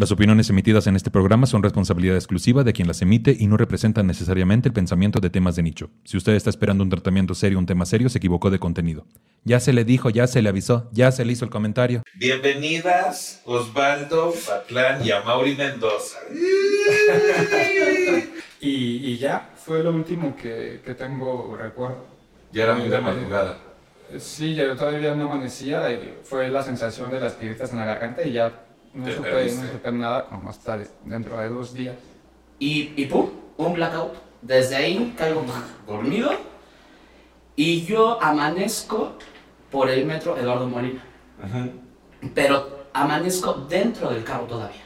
Las opiniones emitidas en este programa son responsabilidad exclusiva de quien las emite y no representan necesariamente el pensamiento de temas de nicho. Si usted está esperando un tratamiento serio, un tema serio, se equivocó de contenido. Ya se le dijo, ya se le avisó, ya se le hizo el comentario. Bienvenidas Osvaldo, Fatlán y Amaury Mendoza. Y, y ya, fue lo último que, que tengo recuerdo. Ya era muy de madrugada. Sí, yo todavía no amanecía y fue la sensación de las piedritas en la garganta y ya no supe, no supe nada como hasta dentro de dos días. Y, y pum, un blackout. Desde ahí caigo dormido y yo amanezco por el metro Eduardo Molina. Pero amanezco dentro del carro todavía.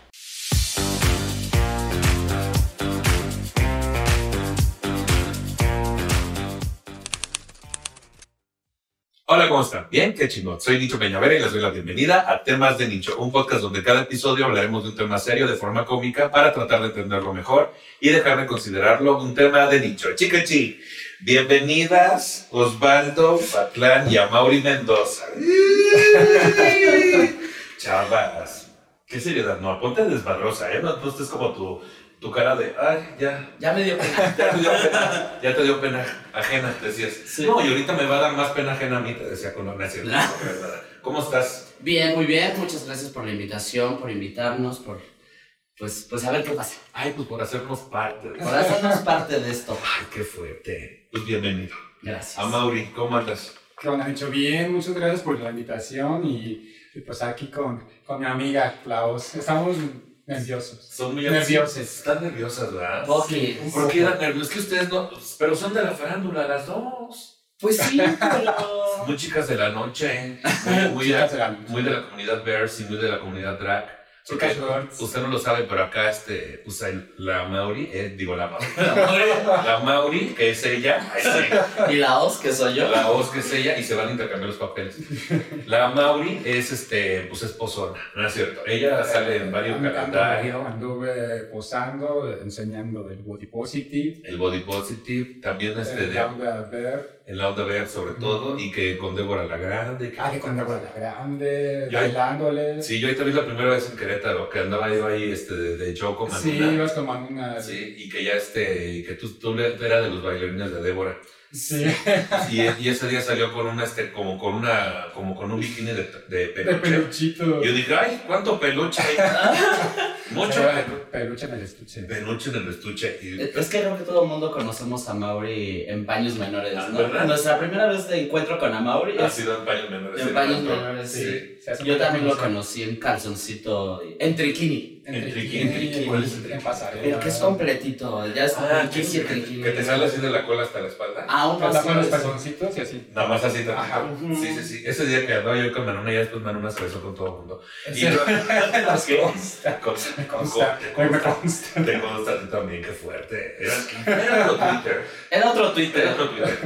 Hola, ¿cómo están? Bien, qué chingón. Soy Nicho Peñavera y les doy la bienvenida a Temas de Nicho, un podcast donde cada episodio hablaremos de un tema serio de forma cómica para tratar de entenderlo mejor y dejar de considerarlo un tema de nicho. Chicachi, bienvenidas Osvaldo, Fatlán y Amaury Mendoza. Chavas, qué seriedad, no, ponte desmadrosa, ¿eh? No, no estés como tu, tu cara de, ay, ya, Ya me dio pena. ya te dio pena, ya te dio pena ajena, te decías. Sí. No, y ahorita me va a dar más pena ajena a mí, te decía con la necia. ¿Cómo estás? Bien, muy bien. Muchas gracias por la invitación, por invitarnos, por pues, pues a ver qué pasa. Ay, pues por hacernos parte. de- Por hacernos parte de esto. Ay, qué fuerte. Pues bienvenido. Gracias. A Mauri, ¿cómo andas? Que han hecho bien, muchas gracias por la invitación y, y pues aquí con, con mi amiga Klaus. Estamos nerviosos. Son muy Nerviosas. Están nerviosas, ¿verdad? Poqui. ¿Por qué eran nerviosos? Es que ustedes no. Pero son de la farándula, las dos. Pues sí, pero... Muy chicas de la noche. Muy, muy, Chicas de la noche. muy de la comunidad Bears y muy de la comunidad Drag. Porque. Usted no lo sabe, pero acá este, el- la Mauri, eh, digo la Mauri, la Mauri, que es ella, ¿Y la os que soy yo? la Oz que es ella, y se van a intercambiar los papeles. La Mauri es, este, pues esposona, ¿no es cierto? Ella sale en varios calendarios, Anduve posando, enseñando del body positive, el Body Positive, también este, el de, Laura Ver, el Lauda Bear sobre todo, y que con Débora la Grande. que- ah, que con Débora la Grande, Yo- bailándoles. Sí, yo ahí vi la primera vez en Querétaro, que andaba yo ahí este, de, de show con Sí, Manuna. ibas tomando una. Sí, y que ya este, y que tú, tú eras de los bailarines de Débora. Sí. Y, y ese día salió con una, este, como con una, como con un bikini de, de De peluche. peluchito. Yo dije, ay, ¿cuánto peluche hay? Mucho Era de pelu- peluche en el estuche. peluche en el estuche. Y, Es que creo que todo el mundo conocemos a Mauri en paños menores, Ah, ¿no? ¿verdad? Nuestra primera vez de encuentro con Amauri ha es sido en paños menores. en paños ¿no? menores, sí. Yo también lo conocí en calzoncito, en triquini. En En triquini, triquini, triquini. ¿Cuál es el pasarela. Que es completito, ya es Ah, que, que, te sale así de la cola hasta la espalda. Ah, un los paso. calzoncitos y así. Nada más así. Sí, sí, sí. Ese día que andaba yo con Manuna, ya después Manuna se besó con todo el mundo. Y. Las consta. Consta. con- Me consta. Te consta a ti también, qué fuerte. Era, era otro Twitter. Era otro Era Twitter. otro Twitter.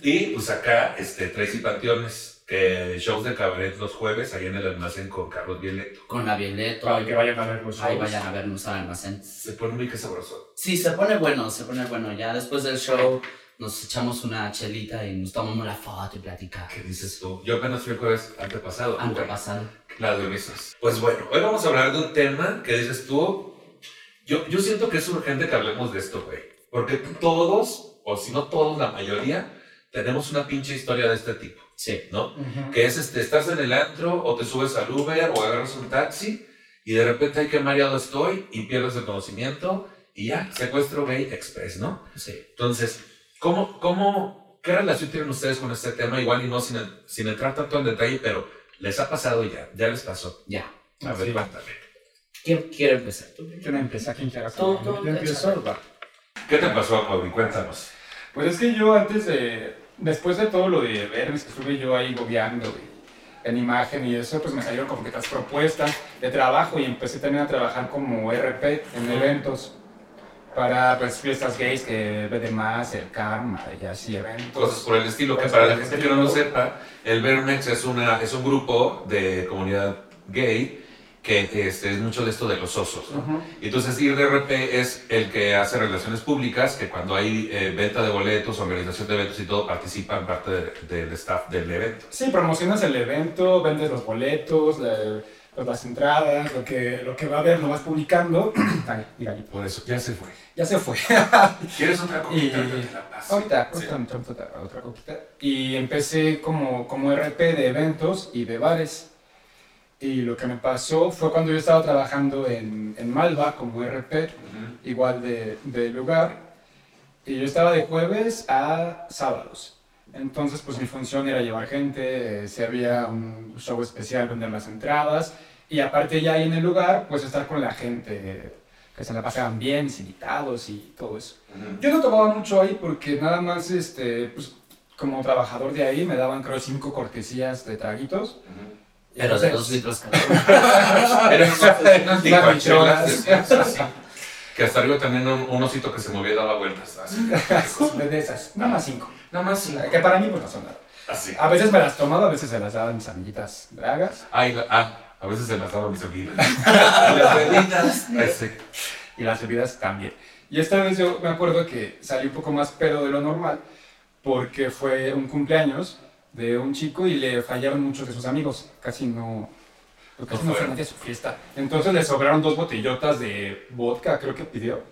Y pues acá, este, Tracy Panteones, que shows de cabaret los jueves, ahí en el almacén con Carlos Violeto. Con la Violeto. Para que vayan a ver los Ahí vayan a vernos al almacén. Se pone muy que sabroso. Sí, se pone bueno, se pone bueno. Ya después del show nos echamos una chelita y nos tomamos la foto y platicamos. ¿Qué dices tú? Yo apenas fui el jueves antepasado. Antepasado. La de Ulises. Pues bueno, hoy vamos a hablar de un tema que dices tú. Yo, yo siento que es urgente que hablemos de esto, güey. Porque todos, o si no todos, la mayoría, tenemos una pinche historia de este tipo, Sí. ¿no? Que es, este, estás en el antro, o te subes al Uber, o agarras un taxi, y de repente, ay, qué mareado estoy, y pierdes el conocimiento, y ya, secuestro gay express, ¿no? Sí. Entonces, ¿cómo, cómo, qué relación tienen ustedes con este tema? Igual y no sin, sin entrar tanto en detalle, pero les ha pasado ya, ya les pasó. Ya. A ver, Sí. ¿Quién quiere empezar? ¿Tú? ¿Quién empieza? ¿Quién Yo empiezo. échale. va. ¿Qué te pasó, Mauri? Cuéntanos. Pues es que yo antes de, después de todo lo de vermes que estuve yo ahí gobeando y- en imagen y eso, pues me salieron como que estas propuestas de trabajo y empecé también a trabajar como RP en eventos para pues fiestas gays que ve de más, el karma y así eventos. Cosas por el estilo, que para la gente que no lo sepa, el Vernex es, una, es un grupo de comunidad gay que este, es mucho de esto de los osos, ¿no? Ujú. Y Entonces IRP es el que hace relaciones públicas, que cuando hay eh, venta de boletos, organización de eventos y todo, participa en parte de- del staff del evento. Sí, promocionas el evento, vendes los boletos, le- pues, las entradas, lo que, lo que va a ver, lo vas publicando. Ay, mira. Por eso, ya se fue. ya se fue. ¿Quieres otra Y? Te la paso. ahorita, Sí. ahorita, otra coquita. Y empecé como, como RP de eventos y de bares. Y lo que me pasó fue cuando yo estaba trabajando en, en Malva como RP, Ujú. igual de, de lugar. Y yo estaba de jueves a sábados. Entonces, pues mi función era llevar gente, eh, si había un show especial, vender las entradas. Y aparte ya ahí en el lugar, pues estar con la gente, eh, que se la pasaban bien, invitados y todo eso. Ujú. Yo no tomaba mucho ahí porque nada más, este, pues, como trabajador de ahí, me daban creo cinco cortesías de traguitos. Ujú. Y Pero de dos litros cada uno. Que hasta arriba también un, un osito que se movía y daba vueltas. Así. de esas, nada más cinco. Nada más sí. Que para mí pues no son nada. Así. A veces me las tomaba, a veces se las daban mis amiguitas dragas. Ay, la- ah, a veces se las daba a mis amigas. Y las velitas. Ese. y las bebidas también. Y esta vez yo me acuerdo que salí un poco más pedo de lo normal porque fue un cumpleaños de un chico y le fallaron muchos de sus amigos. Casi no, casi No no fue fueron. a su fiesta. Entonces le sobraron dos botellotas de vodka, creo que pidió.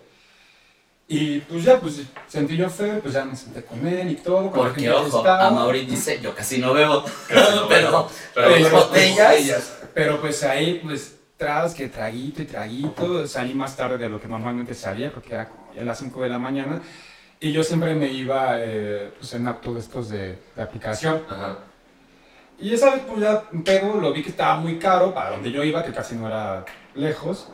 Y pues ya, pues sentí yo feo, pues ya me senté con él y todo. con la Porque, gente ojo, estaba. a Mauri dice, yo casi no bebo. Casi no pero, Pero las botellas. Pero pues ahí, pues, tras que traguito y traguito, salí más tarde de lo que normalmente salía, porque era como ya las 5 de la mañana. Y yo siempre me iba eh, pues, en acto de estos de, de aplicación. Ajá. Y esa vez, pues ya, un pedo, lo vi que estaba muy caro para donde yo iba, que casi no era lejos.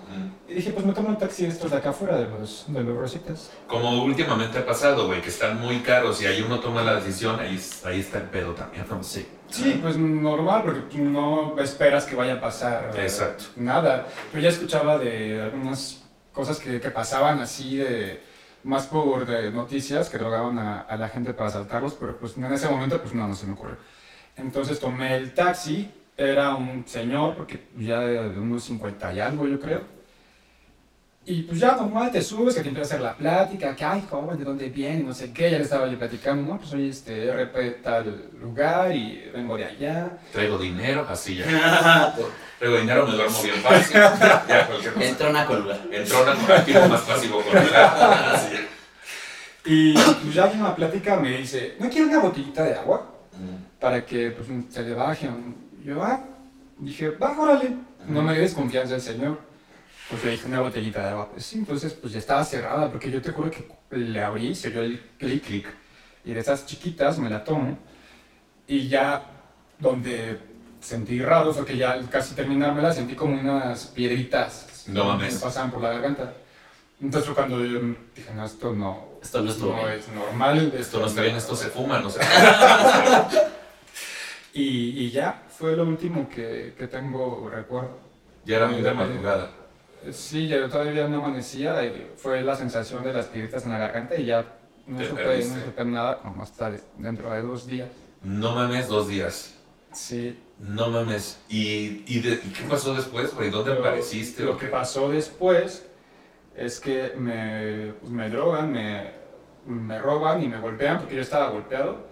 Y dije, pues me tomo un taxi de estos de acá afuera, de los, de los rositas. Como últimamente ha pasado, güey, que están muy caros y ahí uno toma la decisión, ahí, ahí está el pedo también, ¿no? Sí. Sí, pues normal, porque tú no esperas que vaya a pasar eh, Exacto. nada. Yo ya escuchaba de algunas cosas que, que pasaban así de más por de noticias que drogaban a, la gente para asaltarlos, pero pues en ese momento pues no se me ocurrió. Entonces tomé el taxi, era un señor, porque ya de unos 50 y algo yo creo. Y pues ya normal te subes, que te empieza a hacer la plática, que ay joven, ¿de dónde viene? No sé qué, ya le estaba yo platicando, no, pues soy este RP tal lugar y vengo de allá. Traigo dinero, así ya. Traigo dinero, me duermo bien fácil. Ya, cualquier cosa. Entró una colga. Entró un activo más pasivo con Así ya. Y pues ya en la plática me dice, ¿no quiere una botellita de agua? Ujú. Para que pues, se le baje. Yo, ah, dije, va, órale. No me dio desconfianza el señor. Pues le dije una botellita de agua. Pues sí, entonces pues ya estaba cerrada, porque yo te juro que le abrí, se dio el clic, clic. Y de esas chiquitas me la tomo. Y ya donde sentí raro fue que ya casi terminármela sentí como unas piedritas No mames. que me pasaban por la garganta. Entonces cuando yo dije, no, esto no, Esto no estuvo no bien. es normal. Esto no está bien, esto se fuma, no sé. Y, y ya, fue lo último que, que tengo recuerdo. Ya era muy de madrugada. Sí, yo todavía no amanecía, y fue la sensación de las piedritas en la garganta y ya no supe, no supe nada como hasta de- dentro de dos días. No mames, dos días. Sí. No mames. ¿Y, y, de- y qué pasó después, güey? ¿Dónde Pero apareciste? Lo que pasó después es que me, pues, me drogan, me, me roban y me golpean porque yo estaba golpeado.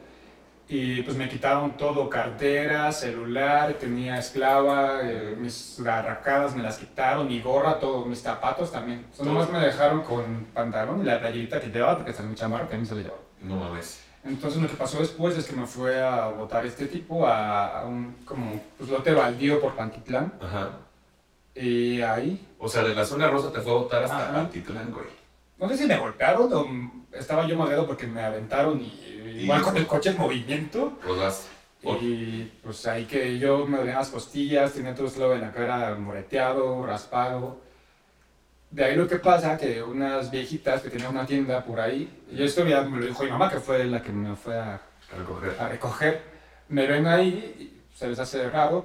Y pues me quitaron todo, cartera, celular, tenía esclava, eh, mis garracadas me las quitaron, mi gorra, todos mis zapatos también. Solo nomás me dejaron con pantalón y la playerita que llevaba porque hasta mi chamarra también se la llevaba. No mames. Entonces lo que pasó después es que me fue a botar este tipo a, a un como pues, lote baldío por Pantitlán. Ajá. Y ahí O sea, de la zona rosa te fue a botar hasta Ajá. Pantitlán, güey. No sé si me golpearon o estaba yo mareado porque me aventaron y, igual con el coche en movimiento. Rodas. Y pues ahí que yo me dolían las costillas, tenía todo esto en la cara moreteado, raspado. De ahí lo que pasa que unas viejitas que tenían una tienda por ahí, y esto ya me lo dijo mi mamá, que fue la que me fue a, a recoger. a recoger, me ven ahí, y se les hace raro,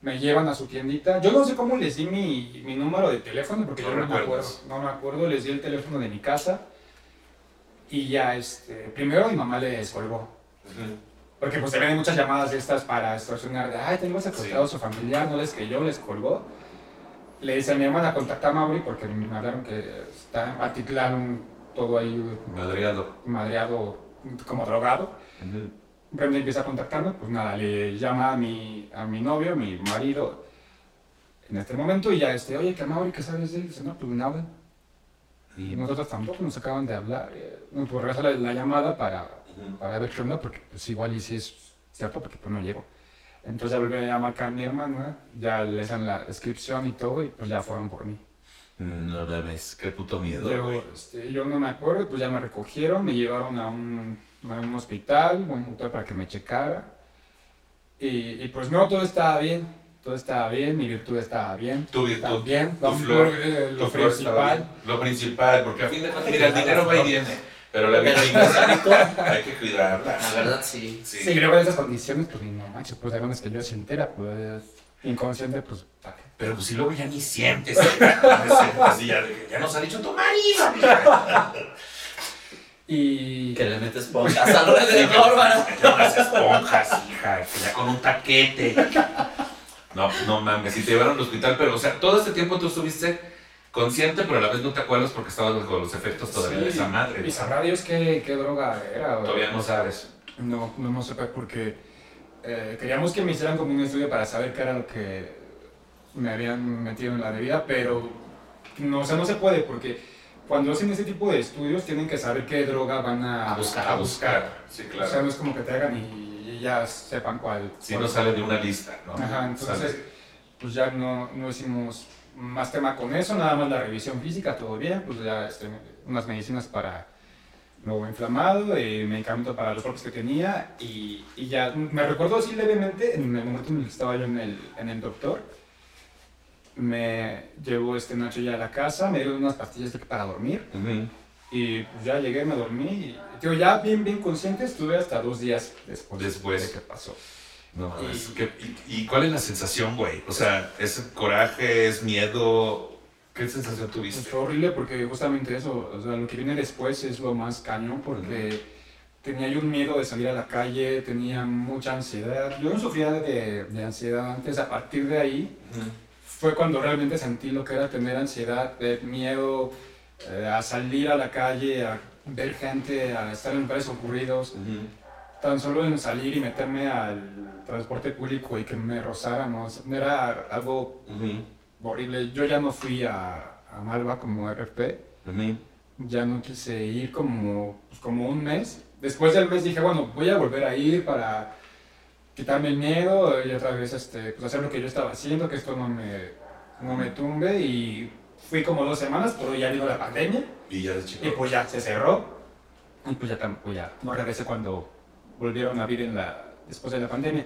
me llevan a su tiendita. Yo no sé cómo les di mi, mi número de teléfono, porque No yo no me acuerdo. No me acuerdo, les di el teléfono de mi casa. Y ya, este, primero mi mamá les colgó. Ujú. Porque pues se ven muchas llamadas de estas para extorsionar, de, ay, tengo secuestrado a su familiar, no les creyó, les colgó. Le dice a mi hermana, contacta a Mauri, porque me hablaron que está en todo ahí Madreado. madreado, como drogado. Brenda empieza a contactarme, pues nada, le llama a mi, a mi novio, mi marido, en este momento y ya, este, oye, ¿qué Mauri, qué sabes de él? Dice, no, pues nada. Y nosotros tampoco nos acaban de hablar. Eh, no, pues regresa la, la llamada para, para ver qué onda, porque pues igual y si es cierto, porque pues no llego. Entonces ya volví a llamar a mi hermana, ya le dan la descripción y todo, y pues ya fueron por mí. No debes, qué puto miedo, Luego, este, yo no me acuerdo, pues ya me recogieron, me llevaron a un, a un hospital, un doctor para que me checara. Y, y, pues no, todo estaba bien, todo estaba bien, mi virtud estaba bien. Tu virtud, También, tu lo, flor, eh, lo tu principal. bien. Lo principal, porque a fin de cuentas, mira, el dinero va y viene, pero la vida hay que cuidarla. La verdad, sí. Sí. Sí, luego en esas condiciones, pues no manches, pues hay que yo se entera, pues inconsciente, pues ¿para qué? Pero pues si luego ya ni sientes, así ya, que ya nos ha dicho tu marido. Y Que le metes esponjas alrededor, ¿verdad? Ya unas esponjas, hija, que ya con un taquete. No, no mames, si te llevaron al hospital, pero o sea, todo este tiempo tú estuviste consciente, pero a la vez no te acuerdas porque estabas bajo los efectos todavía de esa madre. Y sabrá Dios qué, qué droga era. o- Todavía no sabes. No, no, no sé porque eh, queríamos que me hicieran como un estudio para saber qué era lo que me habían metido en la bebida, pero no, o sea, no se puede porque cuando hacen ese tipo de estudios tienen que saber qué droga van a, A buscar, a buscar, sí, O sea, claro. no es como que te hagan y, ya sepan cuál. Si cuál- no sale de una lista, ¿no? Ajá, entonces, Sale. pues ya no, no hicimos más tema con eso, nada más la revisión física, todo bien, pues ya este, unas medicinas para nuevo inflamado, y medicamento para los golpes que tenía, y, y ya, me recuerdo así levemente, en el momento en el que estaba yo en el, en el doctor, me llevó este Nacho ya a la casa, me dio unas pastillas para dormir, Ujú. y pues ya llegué, me dormí, y digo, ya bien, bien consciente, estuve hasta dos días después, Después. de que pasó. No mames. ¿qué- y, y cuál es la sensación, güey? O sea, ¿es coraje, es miedo? ¿Qué sensación Pues tuviste? fue horrible porque justamente eso, o sea, lo que viene después es lo más cañón porque tenía yo un miedo de salir a la calle, tenía mucha ansiedad. Yo no sufría de, de ansiedad antes, a partir de ahí Ujú. Fue cuando realmente sentí lo que era tener ansiedad, miedo eh, a salir a la calle, a ver gente, a estar en lugares ocurridos. Ujú. Tan solo en salir y meterme al transporte público y que me sea, era algo Ujú. horrible. Yo ya no fui a, a Malva como RP Ujú. ya no quise ir como, pues, como un mes. Después del mes dije, bueno, voy a volver a ir para quitarme el miedo y otra vez este, pues, hacer lo que yo estaba haciendo, que esto no me, no me tumbe. Y fui como dos semanas, pero ya vino la pandemia Y ya de y pues ya se cerró. Y pues ya, pues ya no regresé cuando volvieron a abrir en la, después de la pandemia.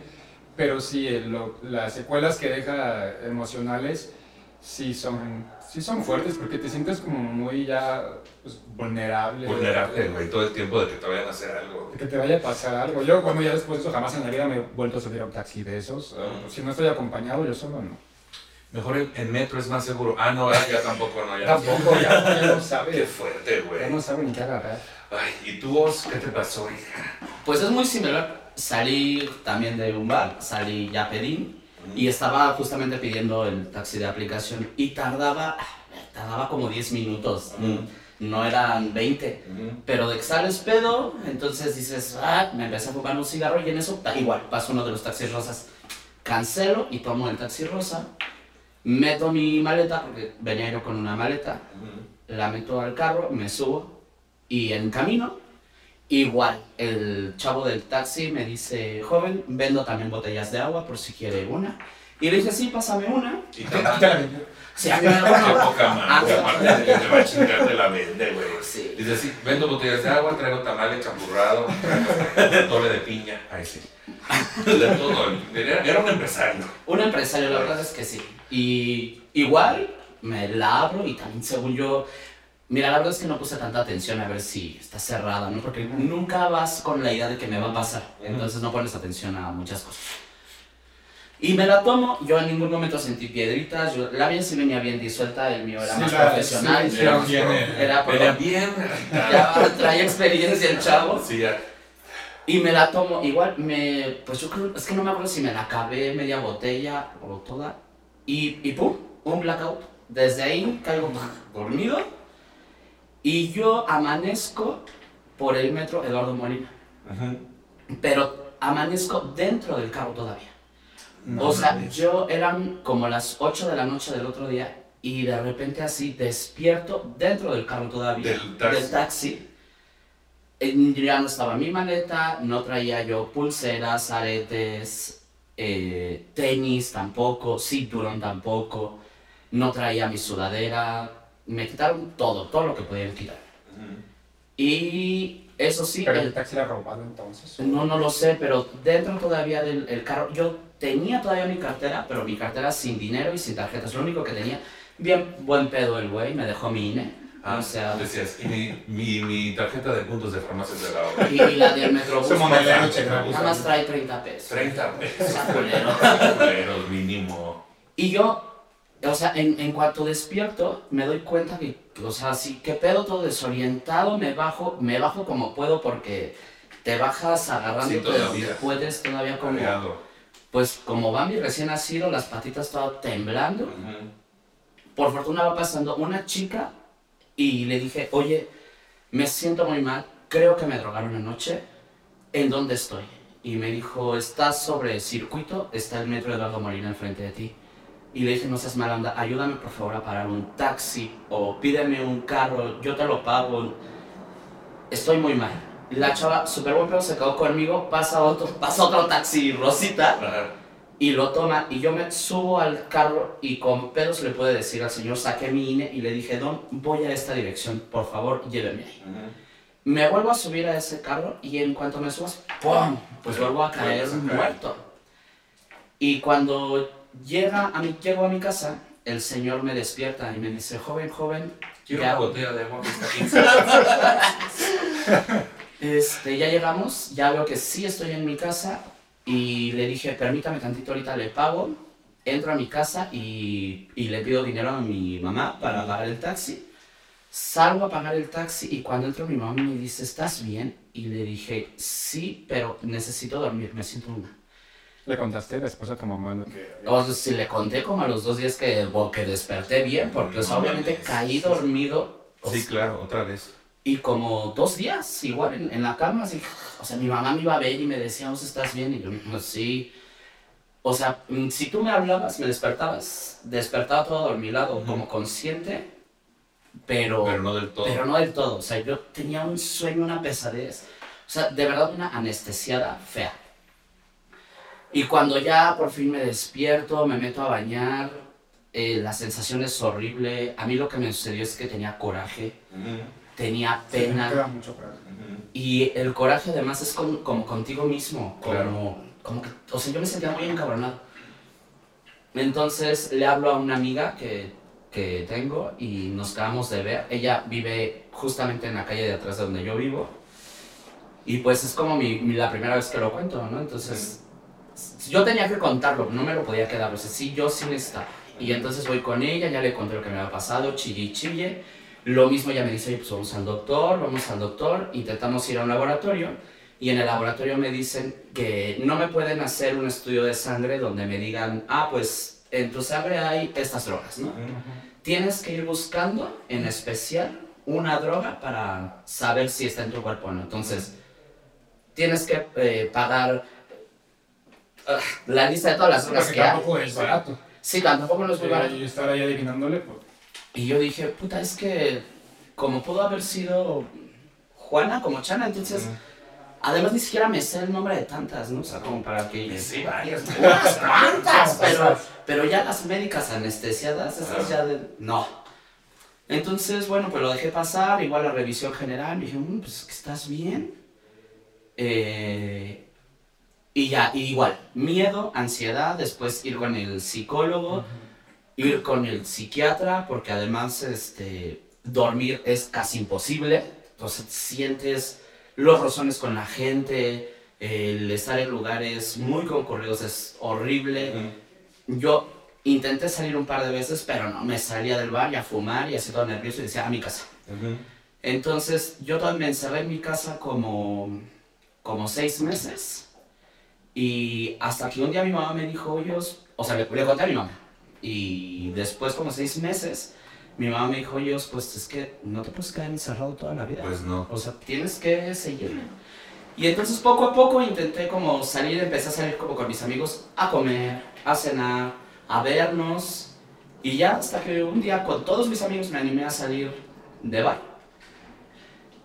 Pero sí, el- lo- las secuelas que deja emocionales sí son, sí son fuertes porque te sientes como muy ya pues, vulnerable. Vulnerable, güey, todo el tiempo de que te vayan a hacer algo. De que te vaya a pasar algo. Yo, cuando ya después de eso, jamás en la vida me he vuelto a subir a un taxi de esos. Mm. Si no estoy acompañado, yo solo no. Mejor en, en metro es más seguro. Ah, no, ya tampoco, no, ya. Tampoco, ya, ya no Qué sabe. fuerte, Ya no güey. sabe ni qué agarrar. Ay, ¿y tú, Os, qué te pasó, hija? Pues es muy similar. Salí también de un bar, salí ya pedí y estaba justamente pidiendo el taxi de aplicación y tardaba, tardaba como 10 minutos, Mm. no eran 20. Ujú. Pero de que sales pedo, entonces dices, ah, me empecé a fumar un cigarro y en eso, da igual, paso uno de los taxis rosas. Cancelo y tomo el taxi rosa, meto mi maleta, porque venía yo con una maleta, la meto al carro, me subo y en camino, igual, el chavo del taxi me dice, joven, vendo también botellas de agua por si quiere una. Y le dije, sí, pásame una. Y te. Sí, poca madre, aparte de que te va a chingar, te la vende, güey. Sí. Dice así, vendo botellas de agua, traigo tamales champurrado, traigo tole de piña. Ay, sí. De todo. Era, era un empresario. Un empresario, la verdad es que sí. Y igual me la abro y también según yo, mira, la verdad es que no puse tanta atención a ver si está cerrada, ¿no? Porque nunca vas con la idea de que me va a pasar, entonces no pones atención a muchas cosas. Y me la tomo, yo en ningún momento sentí piedritas, yo, la bien sí venía bien disuelta, el mío era Sí, más la- profesional. sí, Era Era bien, eh, era era bien. ya traía experiencia el chavo. Sí, ya. Y me la tomo, igual me, pues yo creo, es que no me acuerdo si me la acabé media botella o toda. Y, y pum, un blackout. Desde ahí caigo dormido y yo amanezco por el metro Eduardo Molina. Ujú. Pero amanezco dentro del carro todavía. No o sea, mames. yo eran como las 8 de la noche del otro día y de repente así despierto dentro del carro todavía. Del taxi. Del taxi. Ya no estaba mi maleta, no traía yo pulseras, aretes, eh, tenis tampoco, cinturón tampoco, no traía mi sudadera, me quitaron todo, todo lo que podían quitar. Y eso sí, Pero el- el taxi era robado entonces. no, no lo sé, pero dentro todavía del el carro, yo tenía todavía mi cartera, pero mi cartera sin dinero y sin tarjetas, lo único que tenía. Bien buen pedo el güey, me dejó mi INE. Ah, o sea, decías, y mi, mi, mi tarjeta de puntos de farmacias de la obra. y, y la del Metrobús. Ese monedero nada checa. más trae 30 pesos. 30 O pesos. sea, culero. Pero mínimo. Y yo, o sea, en, en cuanto despierto, me doy cuenta que, o sea, sí, que pedo todo desorientado, me bajo, me bajo como puedo porque te bajas agarrándote Sí, todavía. puedes todavía como, pues como Bambi recién nacido, las patitas todas temblando. Por fortuna va pasando una chica y le dije, oye, me siento muy mal, creo que me drogaron anoche, ¿en dónde estoy? Y me dijo, estás sobre circuito, está el metro Eduardo Molina enfrente de ti. Y le dije, no seas mala onda, ayúdame por favor a parar un taxi o pídeme un carro, yo te lo pago. Estoy muy mal. La chava, súper buen pedo, se quedó conmigo, pasa otro, pasa otro taxi, Rosita, Ajá. y lo toma y yo me subo al carro y con pedos le puede decir al señor saqué mi INE y le dije don voy a esta dirección por favor lléveme ahí me vuelvo a subir a ese carro y en cuanto me subas ¡pum! pues vuelvo a caer. muerto y cuando llega a mi, llego a mi casa el señor me despierta y me dice joven joven Quiero ya- una botella de agua que está 15 Este, ya llegamos, ya veo que sí estoy en mi casa y le dije, permítame tantito, ahorita le pago. Entro a mi casa y, y le pido dinero a mi mamá para pagar el taxi. Salgo a pagar el taxi y cuando entro mi mamá me dice, ¿estás bien? Y le dije, sí, pero necesito dormir, me siento una. Le contaste después a tu mamá lo que... O sea, si le conté como a los dos días que, que desperté bien, porque o sea, obviamente caí dormido. o Sí, sea, claro, otra vez. Y como dos días, igual en, en la cama, así. O sea, mi mamá me iba a ver y me decía, ¿vos estás bien? Y yo, pues sí. O sea, mm, si tú me hablabas, me despertabas. Despertaba todo dormilado, Ujú. como consciente, pero, Pero no del todo. pero no del todo. O sea, yo tenía un sueño, una pesadez. O sea, de verdad una anestesiada fea. Y cuando ya por fin me despierto, me meto a bañar, eh, la sensación es horrible. A mí lo que me sucedió es que tenía coraje, tenía Sí, pena. queda mucho coraje. Y el coraje además es con- como contigo mismo, como, como que, o sea, yo me sentía muy encabronado. Entonces le hablo a una amiga que, que tengo y nos acabamos de ver. Ella vive justamente en la calle de atrás de donde yo vivo. Y pues es como mi, mi- la primera vez que lo cuento, ¿no? Entonces yo tenía que contarlo, no me lo podía quedar, o sea, sí, yo sí necesitaba. Y entonces voy con ella, ya le conté lo que me había pasado, chille y chille. Lo mismo ella me dice, oye, pues vamos al doctor, vamos al doctor, intentamos ir a un laboratorio y en el laboratorio me dicen que no me pueden hacer un estudio de sangre donde me digan, ah, pues en tu sangre hay estas drogas, ¿no? Tienes que ir buscando en especial una droga para saber si está en tu cuerpo o no. Entonces, tienes que eh, pagar ah, la lista de todas las Porque que hay. tampoco es barato. Sí, tampoco no es muy barato. Y estar ahí adivinándole, pues... Y yo dije, puta, es que como pudo haber sido Juana como Chana, entonces, además ni siquiera me sé el nombre de tantas, ¿no? O sea, como para que... Sí, varias. Unas cuantas, pero, pero ya las médicas anestesiadas, esas ya de... No. Entonces, bueno, pues lo dejé pasar, igual la revisión general, me dije, "Mm, pues estás bien. Eh, y ya, y igual, miedo, ansiedad, después ir con el psicólogo, ir con el psiquiatra, porque además este, dormir es casi imposible. Entonces sientes los rozones con la gente, el estar en lugares muy concurridos es horrible. Yo intenté salir un par de veces, pero no, me salía del bar y a fumar y así todo nervioso y decía, a mi casa. Entonces yo también me encerré en mi casa como, como seis meses y hasta que un día mi mamá me dijo, oye, Os-", o sea, le, le conté a mi mamá y después como seis meses mi mamá me dijo, oye, pues es que no te puedes quedar encerrado toda la vida. Pues no. O sea, tienes que seguir. Y entonces poco a poco intenté como salir, empecé a salir como con mis amigos a comer, a cenar, a vernos. Y ya hasta que un día con todos mis amigos me animé a salir de bar.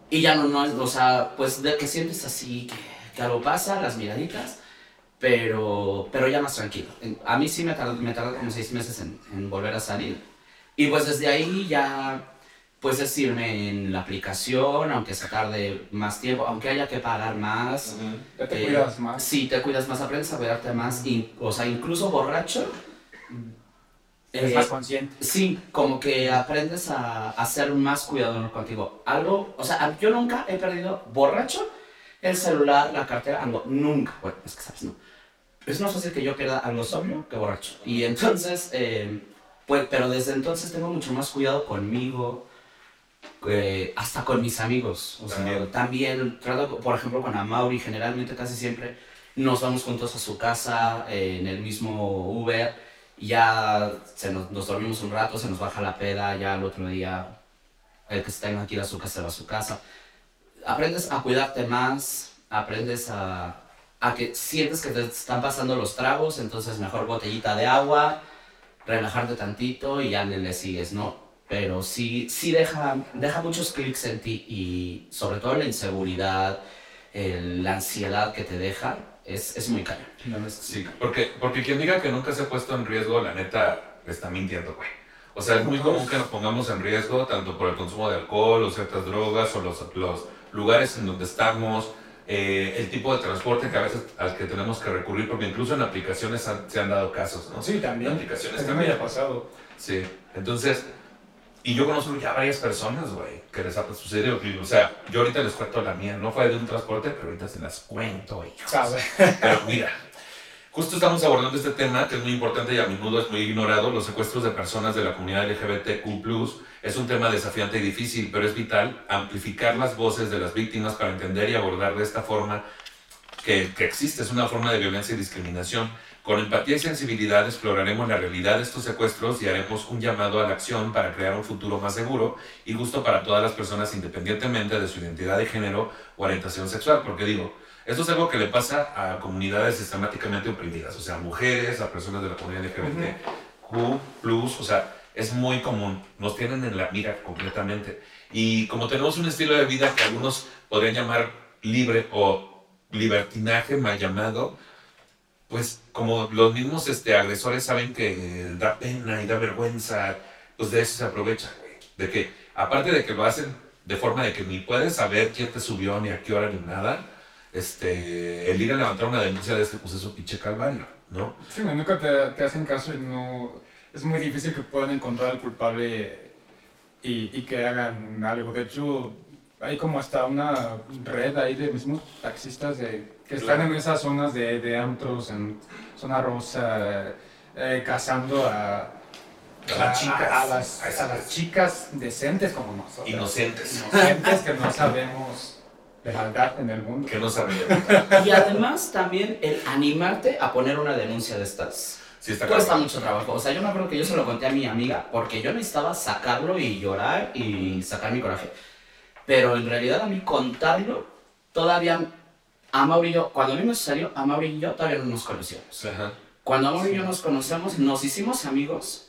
Y ya no, no, o sea, pues de que sientes así, que, que algo pasa, las miraditas, pero, pero ya más tranquilo. A mí sí me tardó, me tardó como seis meses en, en volver a salir. Y pues desde ahí ya, pues es irme en la aplicación, aunque se tarde más tiempo, aunque haya que pagar más. Ya te eh, cuidas más. Sí, te cuidas más, aprendes a cuidarte más. y- o sea, incluso borracho. Eres eh, más consciente. Sí, como que aprendes a, a ser más cuidadoso contigo. Algo, o sea, yo nunca he perdido borracho el celular, la cartera, algo, nunca. Bueno, es que sabes, no. Es más fácil que yo pierda algo sobrio que borracho. Y entonces, eh, pues, pero desde entonces tengo mucho más cuidado conmigo, eh, hasta con mis amigos. O sea, También. también trato, por ejemplo, con Amaury, generalmente casi siempre nos vamos juntos a su casa, eh, en el mismo Uber, ya se nos, nos dormimos un rato, se nos baja la peda, ya el otro día el que se tenga que ir a su casa se va a su casa. Aprendes a cuidarte más, aprendes a, a que sientes que te están pasando los tragos, entonces mejor botellita de agua, relajarte tantito y ya le, sigues, ¿no? Pero sí, sí deja, deja muchos clics en ti y sobre todo la inseguridad, el- la ansiedad que te deja, es, es muy es- Sí, porque, porque quien diga que nunca se ha puesto en riesgo, la neta, está mintiendo, güey. O sea, es muy común que nos pongamos en riesgo, tanto por el consumo de alcohol o ciertas drogas, o los, los lugares en donde estamos, eh, el tipo de transporte que a veces al que tenemos que recurrir, porque incluso en aplicaciones han- se han dado casos, ¿no? Sí, también. Aplicaciones También haya pasado. Sí, entonces, y yo conozco ya varias personas, güey, que les ha sucedido. O sea, yo ahorita les cuento la mía, no fue de un transporte, pero ahorita se las cuento, hijos. ¿Sabe? Pero mira, justo estamos abordando este tema que es muy importante y a menudo es muy ignorado, los secuestros de personas de la comunidad LGBTQ+. Es un tema desafiante y difícil, pero es vital amplificar las voces de las víctimas para entender y abordar de esta forma que, que existe, es una forma de violencia y discriminación. Con empatía y sensibilidad exploraremos la realidad de estos secuestros y haremos un llamado a la acción para crear un futuro más seguro y justo para todas las personas independientemente de su identidad de género o orientación sexual. Porque digo, esto es algo que le pasa a comunidades sistemáticamente oprimidas, o sea, a mujeres, a personas de la comunidad LGBTQ+, o sea, es muy común, nos tienen en la mira completamente. Y como tenemos un estilo de vida que algunos podrían llamar libre o libertinaje mal llamado, pues como los mismos este, agresores saben que da pena y da vergüenza, pues de eso se aprovecha, güey. De que, aparte de que lo hacen de forma de que ni puedes saber quién te subió, ni a qué hora, ni nada, este, el ir a levantar una denuncia de este, pues pinche calvario, ¿no? Sí, nunca te, te hacen caso y no... Es muy difícil que puedan encontrar al culpable y, y que hagan algo. De hecho, hay como hasta una red ahí de mismos taxistas de, que están en esas zonas de, de antros, en zona rosa, eh, cazando a, A las chicas. a, las, A las chicas decentes como nosotros. Inocentes. Inocentes que no sabemos de maldad en el mundo. Que no sabían. Y además también el animarte a poner una denuncia de estas. Sí, está Cuesta cabrón. mucho trabajo. O sea, yo me acuerdo que yo se lo conté a mi amiga porque yo necesitaba sacarlo y llorar y sacar mi coraje. Pero en realidad a mí contarlo, todavía a Mauri y yo, cuando a mí me sucedió, a Mauri y yo todavía no nos conocíamos. Ajá. Cuando Mauri y yo nos conocemos, nos hicimos amigos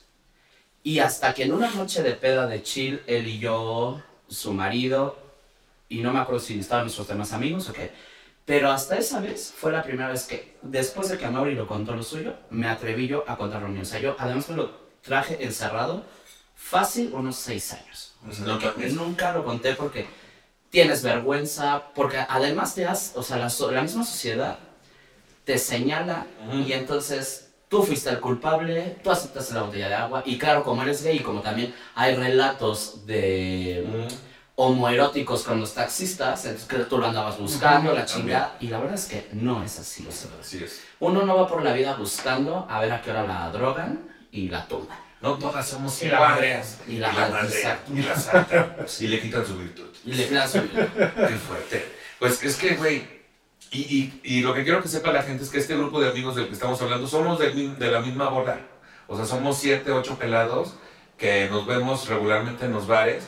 y hasta que en una noche de peda de chill, él y yo, su marido, y no me acuerdo si estaban nuestros demás amigos o qué, pero hasta esa vez fue la primera vez que, después de que Mauri lo contó lo suyo, me atreví yo a contarlo mío. O sea, yo además me lo traje encerrado fácil unos seis años. O sea, No que nunca lo conté porque tienes vergüenza, porque además te das, o sea, la, misma sociedad te señala y entonces tú fuiste el culpable, tú aceptaste la botella de agua y claro, como eres gay y como también hay relatos de homoeróticos con los taxistas, entonces que tú lo andabas buscando, la chingada, y la verdad es que no es así. o sea, Así es. uno no va por la vida buscando a ver a qué hora la drogan y la tumban. No todas somos Y la. Y la madreas, exacto. Y la. Y le quitan su virtud. Y le quedas Qué fuerte. Pues es que, güey, y, y, y lo que quiero que sepa la gente es que este grupo de amigos del que estamos hablando somos mi- de, la misma bola. O sea, somos siete, ocho pelados que nos vemos regularmente en los bares.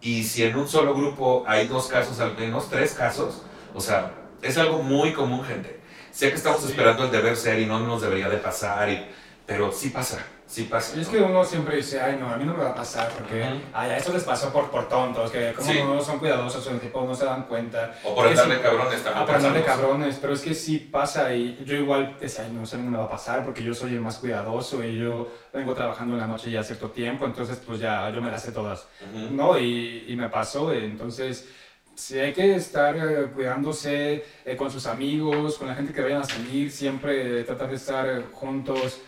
Y si en un solo grupo hay dos casos al menos, tres casos, o sea, Es algo muy común, gente. Sé que estamos esperando el deber ser y no nos debería de pasar, y, pero sí pasa. Sí pasa. Y es que uno siempre dice, ay, no, a mí no me va a pasar porque, Ujú. ay, a eso les pasó por, por tontos, que como Sí. no son cuidadosos o el tipo no se dan cuenta. O por Es andarle sí- cabrones también. Por andarle cabrones, pero es que sí pasa y yo igual decía, ay, no, eso no me va a pasar porque yo soy el más cuidadoso y yo vengo trabajando en la noche ya cierto tiempo, entonces pues ya yo me las sé todas, Ujú. ¿no? Y, y me pasó, entonces sí hay que estar eh, cuidándose eh, con sus amigos, con la gente que vayan a salir, siempre tratar de estar juntos,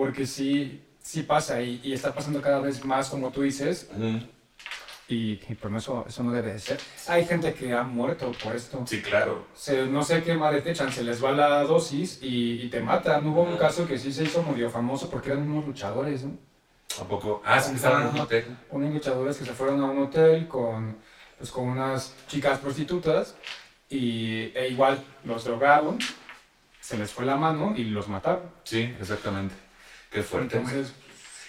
porque sí, sí pasa y, y está pasando cada vez más, como tú dices, y, y por eso, eso no debe de ser. Hay gente que ha muerto por esto. Sí, claro. Se- no sé qué madre te echan, se les va la dosis y, y te matan. Hubo un caso que sí se hizo medio famoso porque eran unos luchadores, ¿no? ¿A poco? Ah, sí, estaban en un hotel. Unos luchadores que se fueron a un hotel con, pues, con unas chicas prostitutas y e igual los drogaron, se les fue la mano y los mataron. Sí, exactamente. Qué fuerte. Entonces,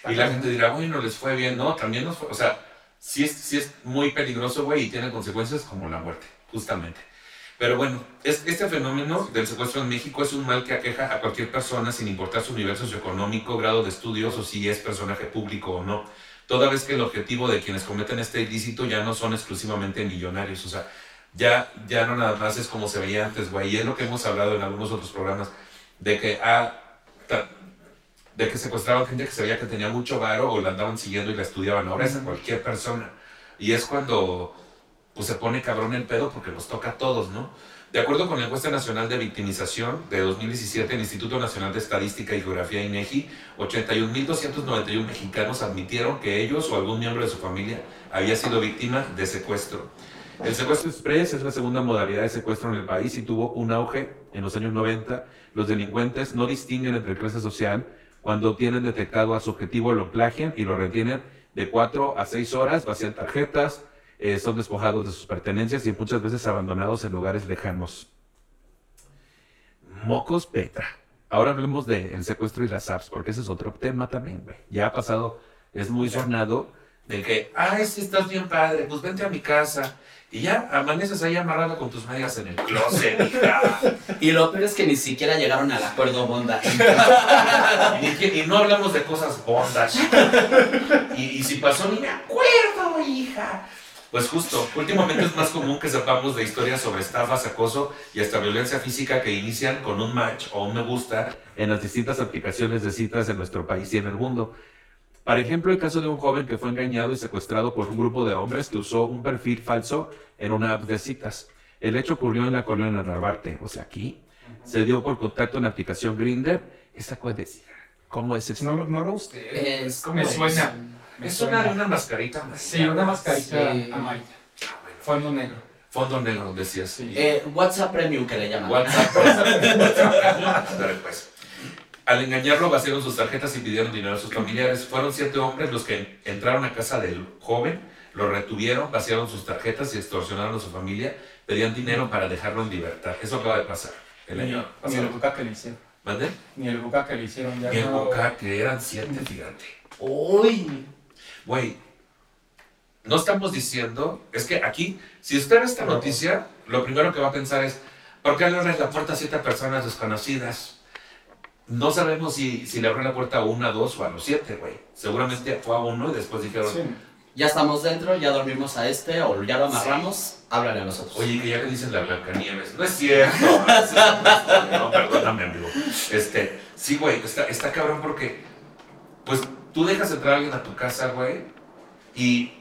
Y la gente dirá, uy, no les fue bien. No, también nos fue. O sea, sí es, sí es muy peligroso, güey, y tiene consecuencias como la muerte, justamente. Pero bueno, es, este fenómeno del secuestro en México es un mal que aqueja a cualquier persona sin importar su nivel socioeconómico, grado de estudios o si es personaje público o no. Toda vez que el objetivo de quienes cometen este ilícito ya no son exclusivamente millonarios. O sea, ya, ya no nada más es como se veía antes, güey. Y es lo que hemos hablado en algunos otros programas, de que, ah, de que secuestraban gente que se veía que tenía mucho varo o la andaban siguiendo y la estudiaban. Ahora es a cualquier persona. Y es cuando pues, se pone cabrón el pedo porque nos toca a todos, ¿no? De acuerdo con la encuesta nacional de victimización de 2017 del Instituto Nacional de Estadística y Geografía INEGI, 81.291 mexicanos admitieron que ellos o algún miembro de su familia había sido víctima de secuestro. El secuestro express es la segunda modalidad de secuestro en el país y tuvo un auge en los años 90. Los delincuentes no distinguen entre clase social cuando tienen detectado a su objetivo lo plagian y lo retienen de 4 a 6 horas, vacían tarjetas, eh, son despojados de sus pertenencias y muchas veces abandonados en lugares lejanos. Mocos Petra. Ahora hablemos del secuestro y las apps, porque ese es otro tema también, güey. Ya ha pasado, es muy sonado, de que, ay, si estás bien padre, pues vente a mi casa. Y ya amaneces ahí amarrado con tus medias en el closet, hija. Y lo peor es que ni siquiera llegaron al acuerdo Bonda. Y, que- y no hablamos de cosas bondas. Y, y si pasó, ni me acuerdo, hija. Pues justo, últimamente es más común que sepamos de historias sobre estafas, acoso y hasta violencia física que inician con un match o un me gusta en las distintas aplicaciones de citas en nuestro país y en el mundo. Por ejemplo, el caso de un joven que fue engañado y secuestrado por un grupo de hombres que usó un perfil falso en una app de citas. El hecho ocurrió en la colonia Narvarte, o sea, aquí. Se dio por contacto en la aplicación Grindr. Esa puede decir, ¿cómo es eso? no, no lo usted. Es como me suena. Me Es una de una mascarita. Sí, una mascarita Sí. amarilla. Fondo negro. Fondo negro, decías. Sí. Eh, WhatsApp Premium que le llaman. WhatsApp. Dale, pues. Al engañarlo, vaciaron sus tarjetas y pidieron dinero a sus familiares. Fueron siete hombres los que entraron a casa del joven, lo retuvieron, vaciaron sus tarjetas y extorsionaron a su familia. Pedían dinero para dejarlo en libertad. Eso acaba de pasar. El Ni, año ni el pasado. buca que le hicieron. ¿Mande? Ni el buca que le hicieron. Ya Y el no- Boca, que eran siete, fíjate. Uy. Güey, no estamos diciendo, es que aquí, si usted ve esta noticia, lo primero que va a pensar es, ¿por qué le abres la puerta a siete personas desconocidas? No sabemos si, si le abrió la puerta a una, a dos o a los siete, güey. Seguramente fue a uno y después dijeron, Sí. Ya estamos dentro, ya dormimos a este o ya lo amarramos, háblale a nosotros. oye, que ya le dicen la Blancanieves. No es cierto. no, perdóname, amigo. Este, sí, güey, está, está cabrón porque, pues, tú dejas entrar a alguien a tu casa, güey, y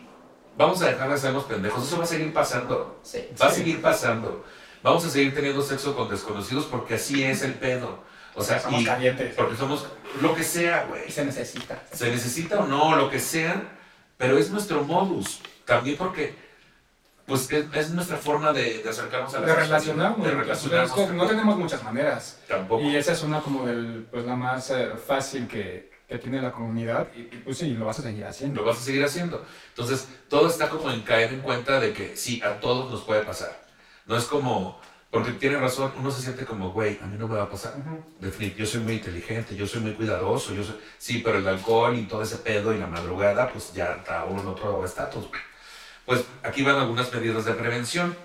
vamos a dejar de hacernos pendejos. Eso va a seguir pasando. Sí. Va a Sí. seguir pasando. Vamos a seguir teniendo sexo con desconocidos porque así es el pedo. O sea, somos y- calientes. porque somos lo que sea, güey. Se necesita. Se necesita o no, lo que sea, pero es nuestro modus. También porque, pues, es, es nuestra forma de, de acercarnos a la De relacionarnos. De relacionarnos. que no tenemos muchas maneras. Tampoco. Y esa es una como del, pues la más eh, fácil que, que tiene la comunidad. Y, y, pues sí, lo vas a seguir Lo haciendo. vas a seguir haciendo. Entonces, todo está como en caer en cuenta de que sí, a todos nos puede pasar. No es como, porque tiene razón, uno se siente como, güey, a mí no me va a pasar. Ujú. Definit- yo soy muy inteligente, yo soy muy cuidadoso, yo soy... Sí, pero el alcohol y todo ese pedo y la madrugada, pues ya está uno en otro estatus. güey. Pues aquí van algunas medidas de prevención.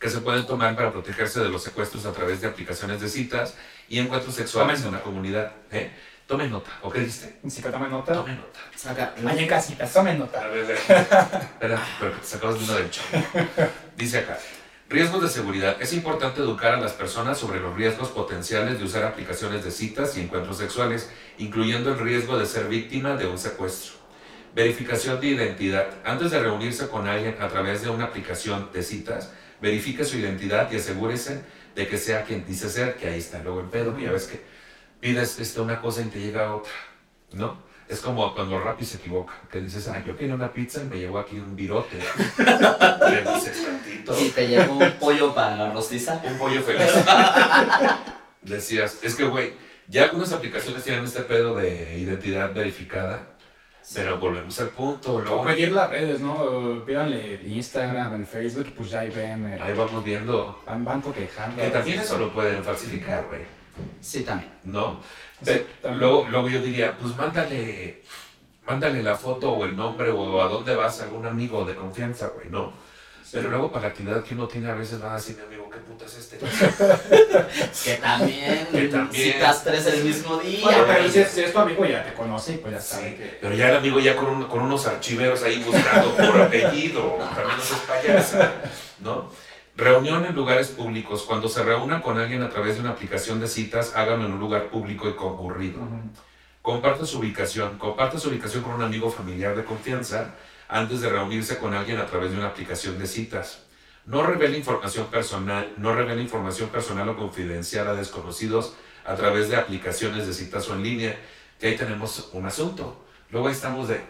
que se pueden tomar para protegerse de los secuestros a través de aplicaciones de citas y encuentros sexuales en la comunidad. ¿eh? Tomen nota. ¿O qué dijiste? Sí, que tomen nota. Tomen nota. Saca. Ahí en casita, tomen nota. espera, pero te sacabas de una del chavo. Dice acá. Riesgos de seguridad. Es importante educar a las personas sobre los riesgos potenciales de usar aplicaciones de citas y encuentros sexuales, incluyendo el riesgo de ser víctima de un secuestro. Verificación de identidad. Antes de reunirse con alguien a través de una aplicación de citas, verifique su identidad y asegúrese de que sea quien dice ser, que ahí está luego el pedo, ya ves que pides este, una cosa y te llega otra, ¿no? Es como cuando Rappi se equivoca, que dices, ah, yo quería una pizza y me llegó aquí un virote. Le dices tantito. Y te llevo un pollo para rostizar. Un pollo feliz. Decías, es que, güey, ya algunas aplicaciones tienen este pedo de identidad verificada, pero volvemos al punto. O pedir las redes, ¿no? Pídanle Instagram, en Facebook, pues ya ahí ven. eh, ahí vamos viendo Van, van que también eso lo pueden falsificar, güey. Sí, también. ¿No? Luego, luego yo diría, pues mándale, mándale la foto o el nombre o a dónde vas a algún amigo de confianza, güey, no. Pero luego para la actividad que uno tiene a veces va a decir, mi amigo, ¿qué puta es este? Que también. Que también. Citas tres el mismo día. Bueno, pero si es, si es tu amigo ya te conoce y pues ya sabe Sí, que... pero ya el amigo ya con, un- con unos archiveros ahí buscando por apellido, también no seas payasa, ¿no? Reunión en lugares públicos. Cuando se reúnan con alguien a través de una aplicación de citas, háganlo en un lugar público y concurrido. Ujú. Comparte su ubicación. Comparte su ubicación con un amigo familiar de confianza antes de reunirse con alguien a través de una aplicación de citas. No revele información personal, no revele información personal o confidencial a desconocidos a través de aplicaciones de citas o en línea, que ahí tenemos un asunto. Luego ahí estamos de,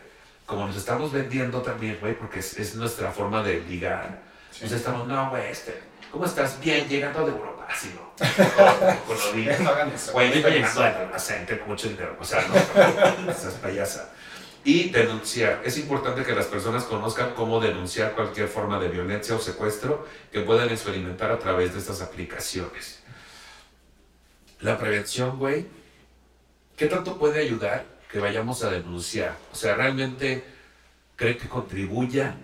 como nos estamos vendiendo también, güey, porque es, es nuestra forma de ligar. Pues estamos, no, güey, este, ¿cómo estás? Bien, llegando de Europa, así no. Con lo bien. No hagan eso. Güey, vengo llegando del almacén, tengo mucho dinero. O sea, no, estás payasa. Y denunciar. Es importante que las personas conozcan cómo denunciar cualquier forma de violencia o secuestro que puedan experimentar a través de estas aplicaciones. La prevención, güey, ¿qué tanto puede ayudar que vayamos a denunciar? O sea, ¿realmente cree que contribuya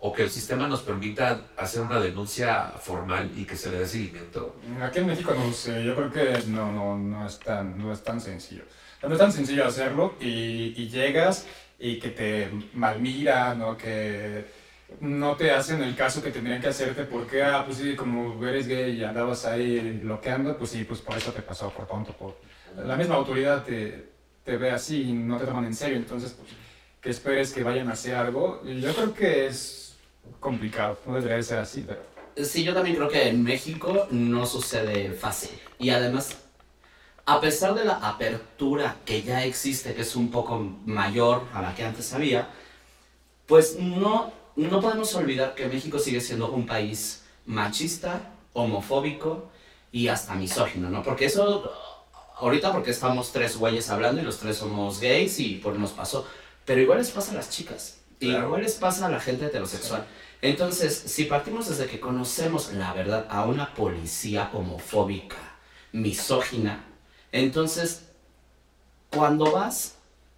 o que el sistema nos permita hacer una denuncia formal y que se le dé seguimiento? Aquí en México no sé, yo creo que no, no, no, es, tan, no es tan sencillo. No es tan sencillo hacerlo y, y llegas y que te malmiran ¿no? que no te hacen el caso que tendrían que hacerte porque, ah, pues sí, como eres gay y andabas ahí bloqueando, pues sí, pues por eso te pasó por tonto. Por... La misma autoridad te, te ve así y no te toman en serio, entonces, pues, que esperes que vayan a hacer algo, yo creo que es complicado, no debería ser así, pero... Sí, yo también creo que en México no sucede fácil. Y además, a pesar de la apertura que ya existe, que es un poco mayor a la que antes había, pues no, no podemos olvidar que México sigue siendo un país machista, homofóbico y hasta misógino, ¿no? Porque eso, ahorita porque estamos tres güeyes hablando y los tres somos gays y por nos pasó, pero igual les pasa a las chicas, Claro. igual les pasa a la gente heterosexual. Entonces, si partimos desde que conocemos la verdad a una policía homofóbica, misógina, entonces, cuando vas,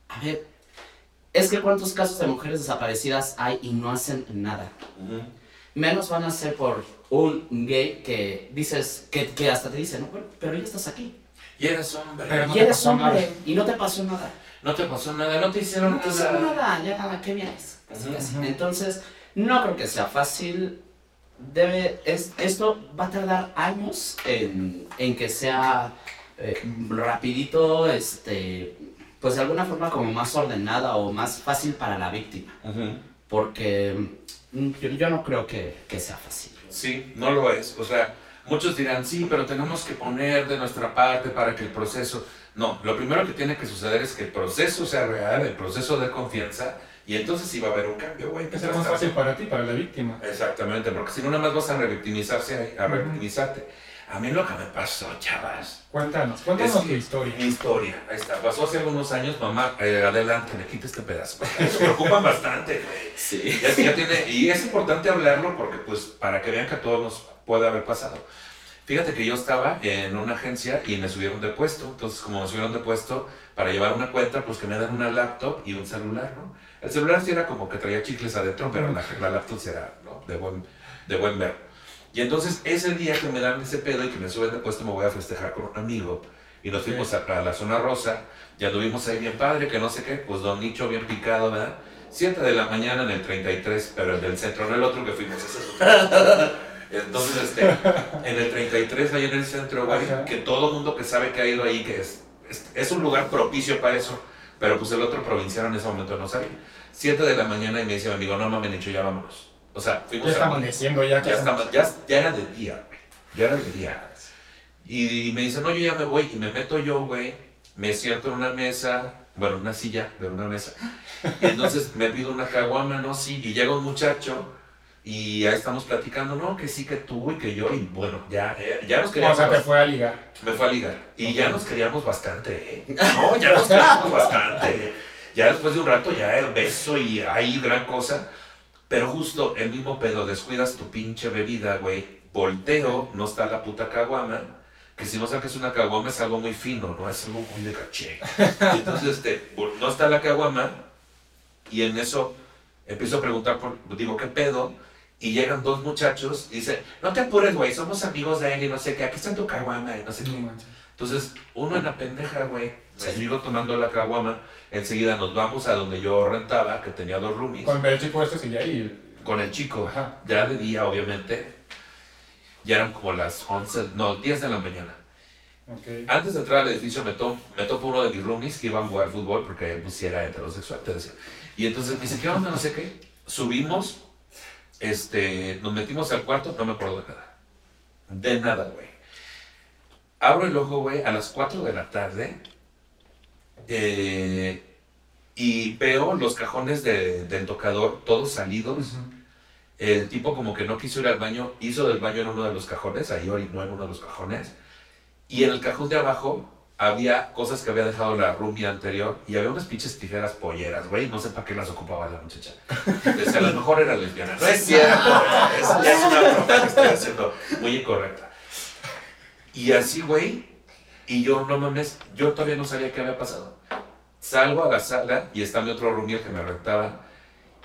a ver, es que cuántos casos de mujeres desaparecidas hay y no hacen nada. Menos van a ser por un gay que dices, que, que hasta te dice, no, pero ya estás aquí. Y eres hombre. Pero no y eres hombre nada. y no te pasó nada. No te pasó nada, no te hicieron No te hicieron nada. nada, ya nada, ¿qué vienes? Entonces, no creo que sea fácil. Debe, es, esto va a tardar años en, en que sea eh, rapidito, este, pues de alguna forma como más ordenada o más fácil para la víctima. Porque mm, yo, yo no creo que, que sea fácil. Sí, no lo es. O sea, muchos dirán, sí, pero tenemos que poner de nuestra parte para que el proceso... No, lo primero que tiene que suceder es que el proceso sea real, el proceso de confianza, y entonces sí va a haber un cambio, güey. Sea más fácil para ti, para la víctima. Exactamente, porque si no, nada más vas a revictimizarse, a revictimizarte. A mí lo que me pasó, chavas, Cuéntanos, cuéntanos Es tu historia. Mi historia, ahí está. Pasó hace algunos años, mamá, eh, adelante, le quita este pedazo. Se preocupan bastante, güey. Sí. Ya, ya tiene, y es importante hablarlo porque, pues, para que vean que a todos nos puede haber pasado. Fíjate que yo estaba en una agencia y me subieron de puesto. Entonces, como me subieron de puesto, para llevar una cuenta, pues que me dan una laptop y un celular, ¿no? El celular sí era como que traía chicles adentro, pero la, la laptop sí era, ¿no? De buen, de buen ver. Y entonces ese día que me dan ese pedo y que me suben de puesto me voy a festejar con un amigo. Y nos fuimos a, a la zona rosa, ya anduvimos ahí bien padre, que no sé qué, pues Don Nicho bien picado, ¿verdad? 7 de la mañana en el 33, pero el del centro, no el otro que fuimos, ese es otro. Entonces, este, en el 33, ahí en el centro, güey, Ajá. que todo mundo que sabe que ha ido ahí, que es, es, es un lugar propicio para eso, pero pues el otro provinciano en ese momento no sabía. 7 de la mañana y me dice mi amigo, no mames, Nicho, ya vámonos. O sea, fuimos Ya está amaneciendo ya. ya, ya, ya era de día, güey. Ya era de día. Y me dice, no, yo ya me voy. Y me meto yo, güey. Me siento en una mesa, bueno, una silla de una mesa. Y entonces me pido una caguama, ¿no? Sí. Y llega un muchacho y ahí estamos platicando, no, que sí, que tú y que yo. Y bueno, ya, eh, ya nos O queríamos. sea, te fue a ligar. Me fue a ligar. Y ya nos queríamos bastante, ¿eh? No, ya nos queríamos bastante. Ya después de un rato ya el beso y ahí gran cosa. Pero justo el mismo pedo, descuidas tu pinche bebida, güey. Volteo, no está la puta caguama. Que si no sacas una caguama es algo muy fino, ¿no? Es algo muy de caché. Entonces, este, no está la caguama. Y en eso empiezo a preguntar, por, digo, ¿qué pedo? Y llegan dos muchachos y dice, no te apures, güey, somos amigos de él y no sé qué, aquí está tu caguama y no sé qué. Entonces, uno en la pendeja, güey, me sigo tomando la caguama. Enseguida nos vamos a donde yo rentaba, que tenía dos roomies, Con el chico este sí ya y. con el chico. Ajá. Ya de día, obviamente. Ya eran como las 11, no, 10 de la mañana. Ok. Antes de entrar al edificio me, to, me topo uno de mis roomies que iban a jugar fútbol porque él pues, sí era heterosexual, te decía. Y entonces me dice, ¿qué onda? No sé qué. Subimos, este, nos metimos al cuarto, no me acuerdo de nada. De nada, güey. Abro el ojo, güey, a las 4 de la tarde. eh, y veo los cajones de- del tocador todos salidos. El tipo como que no quiso ir al baño, hizo del baño en uno de los cajones, ahí orinó en uno de los cajones. Y en el cajón de abajo había cosas que había dejado la roomie anterior y había unas pinches tijeras polleras, güey. No sé para qué las ocupaba la muchacha. A lo mejor era lesbiana. No es cierto. Es, es una broma que estoy haciendo muy incorrecta. Y así, güey. Y yo, no mames, yo todavía no sabía qué había pasado. Salgo a la sala y está mi otro roomie que me rentaba.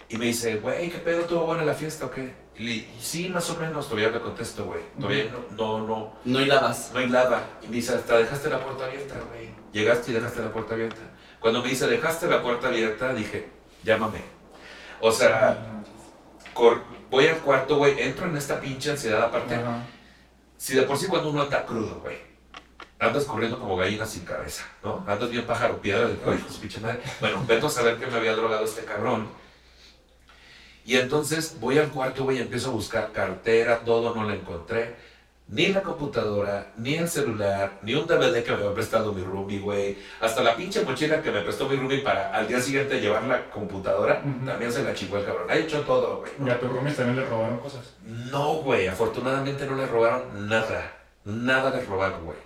Y me dice, güey, ¿qué pedo? ¿Tuvo buena la fiesta o qué? Y le dije, sí, más o menos. Todavía le contesto, güey. Todavía no, no, no. No hilabas. No hay nada. Y me dice, hasta dejaste la puerta abierta, güey. Llegaste y dejaste la puerta abierta. Cuando me dice, dejaste la puerta abierta, dije, llámame. O sea, voy al cuarto, güey, entro en esta pinche ansiedad aparte. Ajá. Si de por sí cuando uno anda crudo, güey, andas corriendo como gallina sin cabeza, ¿no? Andas bien pájaro piedra, de, pues pinche madre. Bueno, vengo a saber que me había drogado este cabrón. Y entonces voy al cuarto, güey, y empiezo a buscar cartera, todo, no la encontré. Ni la computadora, ni el celular, ni un DVD que me había prestado mi roomie, güey. Hasta la pinche mochila que me prestó mi roomie para al día siguiente llevar la computadora, también se la chingó el cabrón. Ha hecho todo, güey. Y a tu roomies también le robaron cosas. No, güey, afortunadamente no le robaron nada. Nada le robaron, güey.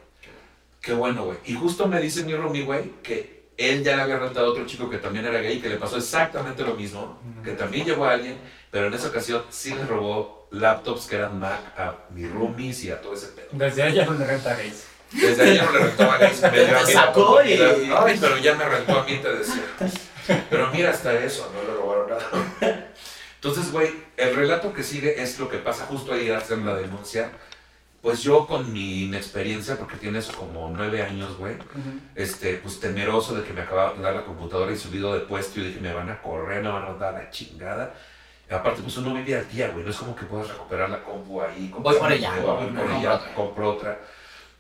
Qué bueno, güey. Y justo me dice mi roomie, güey, que él ya le había rentado a otro chico que también era gay, que le pasó exactamente lo mismo, que también llevó a alguien, pero en esa ocasión sí le robó laptops que eran Mac a mis roomies y a todo ese pedo. Desde ahí ya no le renta gays. Desde ahí ya no le rentó a gays. Me Sacó y- Ay, pero ya me rentó a mí, te decía. Pero mira, hasta eso, no le robaron nada. Entonces, güey, el relato que sigue es lo que pasa justo ahí hacer la denuncia. Pues yo con mi inexperiencia, porque tienes como nueve años, güey, este, pues temeroso de que me acababa de dar la computadora y subido de puesto y dije, me van a correr, me van a dar la chingada. Y aparte, pues uno vive al día, güey, no es como que puedas recuperar la compu ahí. Voy por ella, Voy por ella, compro otra.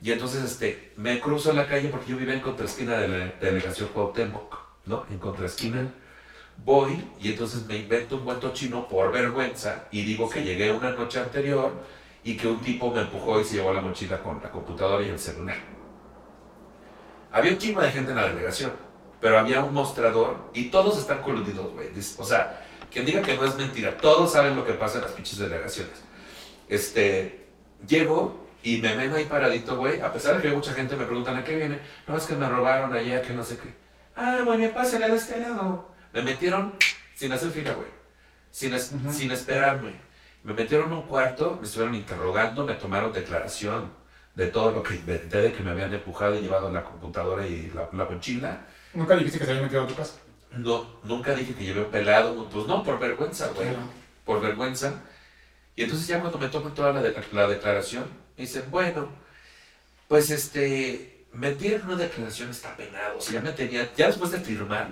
Y entonces, este, me cruzo en la calle porque yo vivía en contraesquina de la delegación Cuauhtémoc, ¿no? En contraesquina. Voy y entonces me invento un cuento chino por vergüenza y digo que llegué una noche anterior y que un tipo me empujó y se llevó la mochila con la computadora y el celular. Había un chingo de gente en la delegación, pero había un mostrador y todos están coludidos, güey. O sea, quien diga que no es mentira, todos saben lo que pasa en las pinches delegaciones. Este, llego y me ven ahí paradito, güey, a pesar de que mucha gente me preguntan a qué viene. No, es que me robaron allá, que no sé qué. Ah, güey, me pásale de este lado. Me metieron sin hacer fila, güey. Sin, es- Ujú. sin esperarme. Me metieron a un cuarto, me estuvieron interrogando, me tomaron declaración de todo lo que inventé, de que me habían empujado y llevado la computadora y la, la mochila. Nunca dijiste que se había metido a tu casa. No, nunca dije que llevé pelado, pues no, por vergüenza, güey. Claro. Por vergüenza. Y entonces ya cuando me toman toda la, de- la declaración, me dicen, bueno, pues este, mentir en una declaración está penado. O sea, ya me tenía, ya después de firmar,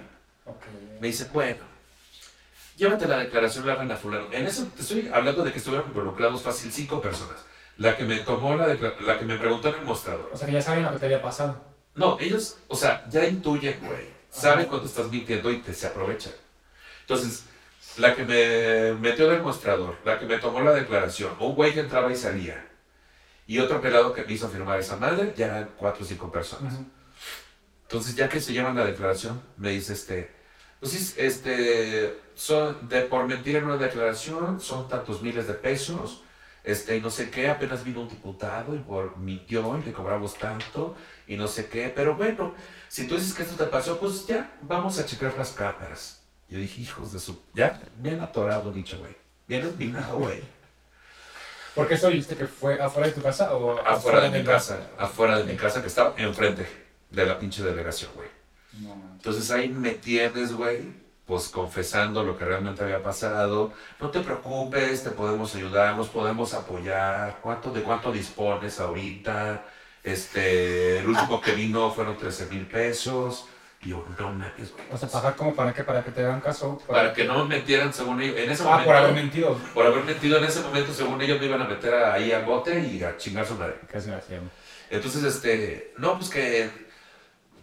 me dicen, bueno, llévate la declaración, la a fulano. En eso te estoy hablando de que estuvieron involucrados fácil cinco personas. La que me tomó la, la que me preguntó en el mostrador. O sea que ya saben lo que te había pasado. No, ellos, o sea, ya intuyen, güey. Saben cuando estás mintiendo y te se aprovechan. Entonces, la que me metió del mostrador, la que me tomó la declaración, un güey que entraba y salía, y otro pelado que me hizo firmar esa madre, ya eran cuatro o cinco personas. Ujú. Entonces, ya que se llevan la declaración, me dice este, pues sí, este, son de por mentir en una declaración, son tantos miles de pesos, este, y no sé qué, apenas vino un diputado y por mintió y le cobramos tanto, y no sé qué, pero bueno, si tú dices que esto te pasó, pues ya, vamos a checar las cámaras. Yo dije, hijos de su, ya, bien atorado dicho, güey, bien empinado, güey. ¿Por qué eso viste que fue afuera de tu casa o Afuera de mi del- casa, afuera de mi casa que estaba enfrente de la pinche delegación, güey. No. Entonces ahí me tienes, güey, pues confesando lo que realmente había pasado. No te preocupes, te podemos ayudar, nos podemos apoyar. ¿Cuánto, ¿De cuánto dispones ahorita? Este, el último que vino fueron 13 mil pesos. Y yo, no mames, güey. O sea, pagar como para que, para que te hagan caso. Para que no me metieran según ellos. En ese Ah, momento, por haber mentido. por haber metido en ese momento, según ellos me iban a meter ahí al bote y a chingar su madre. Qué desgraciado. Entonces, este, no, pues que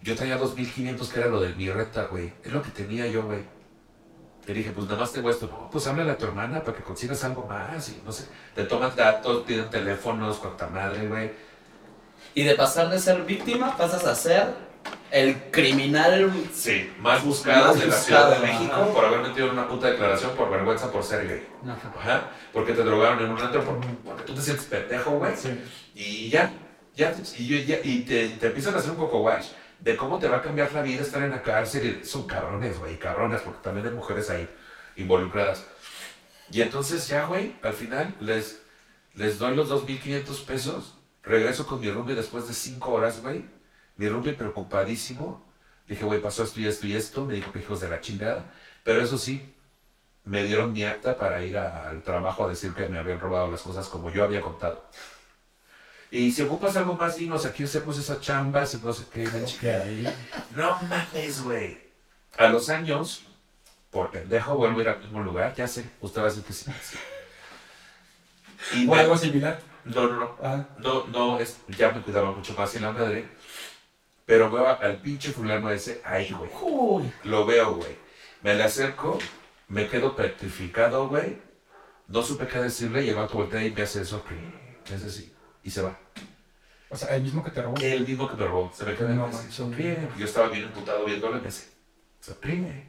yo traía 2.500 que era lo del mi renta, güey. Es lo que tenía yo, güey. Le dije, pues nada más tengo esto. No, pues háblale a tu hermana para que consigas algo más y no sé. Te toman datos, tienen teléfonos, cuanta madre, güey. Y de pasar de ser víctima, pasas a ser el criminal. Sí, más buscadas Más de la Ciudad de buscado, México ajá. por haber metido una puta declaración por vergüenza por ser gay. Ajá. Porque te drogaron en un antro por- porque tú te sientes pendejo, güey. Sí. Y ya, ya, y, yo- ya- y te, te empiezan a hacer un poco wash de cómo te va a cambiar la vida estar en la cárcel. Son cabrones, güey, cabronas, porque también hay mujeres ahí involucradas. Y entonces ya, güey, al final les, les doy los 2.500 pesos, regreso con mi roomie después de 5 horas, güey. Mi roomie preocupadísimo. Dije, güey, pasó esto y esto y esto. Me dijo que hijos de la chingada. Pero eso sí, me dieron mi acta para ir al trabajo a decir que me habían robado las cosas como yo había contado. Y si ocupas algo más, dinos, aquí hacemos esas chambas, no sé qué. la chingada. No mames, güey. A los años, por pendejo, vuelvo a ir al mismo lugar, ya sé, usted va a decir que sí. Y O algo similar. no, no, no. Ah, No, no, es, ya me cuidaba mucho más en la madre. Pero veo al pinche fulano ese ahí, güey. Lo veo, güey. Me le acerco, me quedo petrificado, güey. No supe qué decirle, llegó a tu voltea y me hace eso, que hace así. Y se va. o sea, el mismo que te robó. El mismo que me robó. Se me queda No sonríe. Yo estaba bien emputado viéndole y me hace, sonríe.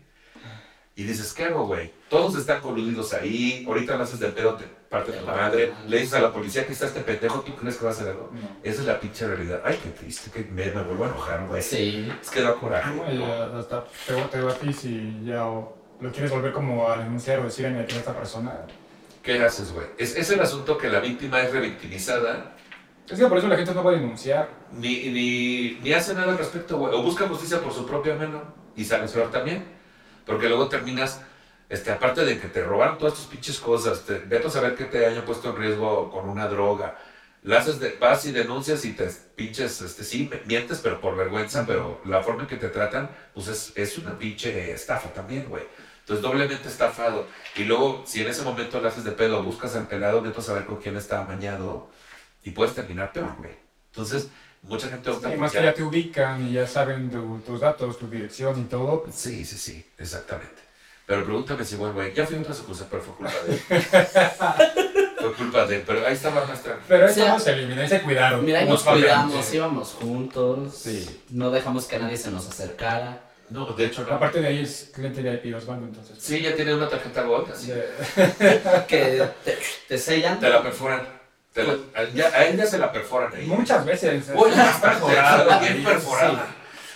Y dices, ¿qué hago, güey? Todos están coludidos ahí. Ahorita lo haces de pedo, te parte de tu madre. Le dices a la policía que está este pendejo, ¿tú crees que va a hacer algo? No. Esa es la pinche realidad. Ay, qué triste, que me, me vuelvo a enojar, güey. sí. Es que da coraje. No, y, eh, hasta te, te va a ti si ya o lo quieres volver como a denunciar o decir en a esta persona. ¿Qué haces, güey? Es, es el asunto que la víctima es revictimizada, Es que por eso la gente no va a denunciar. ni, ni, ni hace nada al respecto, güey. O busca justicia por su propia mano y sale peor también. Porque luego terminas, este, aparte de que te robaron todas tus pinches cosas, te, vete a saber que te hayan puesto en riesgo con una droga. La haces de, vas y denuncias y te pinches, este, sí, mientes, pero por vergüenza, pero la forma en que te tratan, pues es, es una pinche estafa también, güey. Entonces, doblemente estafado. Y luego, si en ese momento le haces de pedo, buscas al pelado, vete a saber con quién está amañado y puedes terminar peor, güey. Entonces, mucha gente opta Y por más que ya- te ubican y ya saben tu- tus datos, tu dirección y todo. Sí, sí, sí, exactamente. Pero pregúntame si, bueno, güey, ya fui a otra sucursal, pero fue culpa de él. fue culpa de él, pero ahí estaba nuestra. Pero O sea, se elimina y se cuidaron. Mira, ahí nos cuidamos, íbamos juntos. Sí. No dejamos que nadie se nos acercara. No, de hecho, no. Aparte de ahí es cliente de Osvaldo, entonces. Sí, ya tiene una tarjeta Gold, así. De- Que te, te sellan. Te la perforan. Te la- a, ya- a él ya se la perforan ahí. Muchas veces. Uy, es ya perforado, está bien sí. perforada.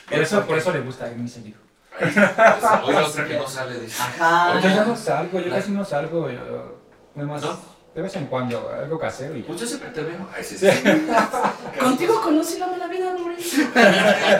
Por eso, por eso le gusta a mí, señor. Oye, la otra que no sale, dice. Ajá. Yo ya no salgo, yo casi no salgo. Yo, ¿No? de vez en cuando, algo casero. Y... Pues yo siempre te veo. Ay, sí, sí. Contigo conocí la la vida, hombre.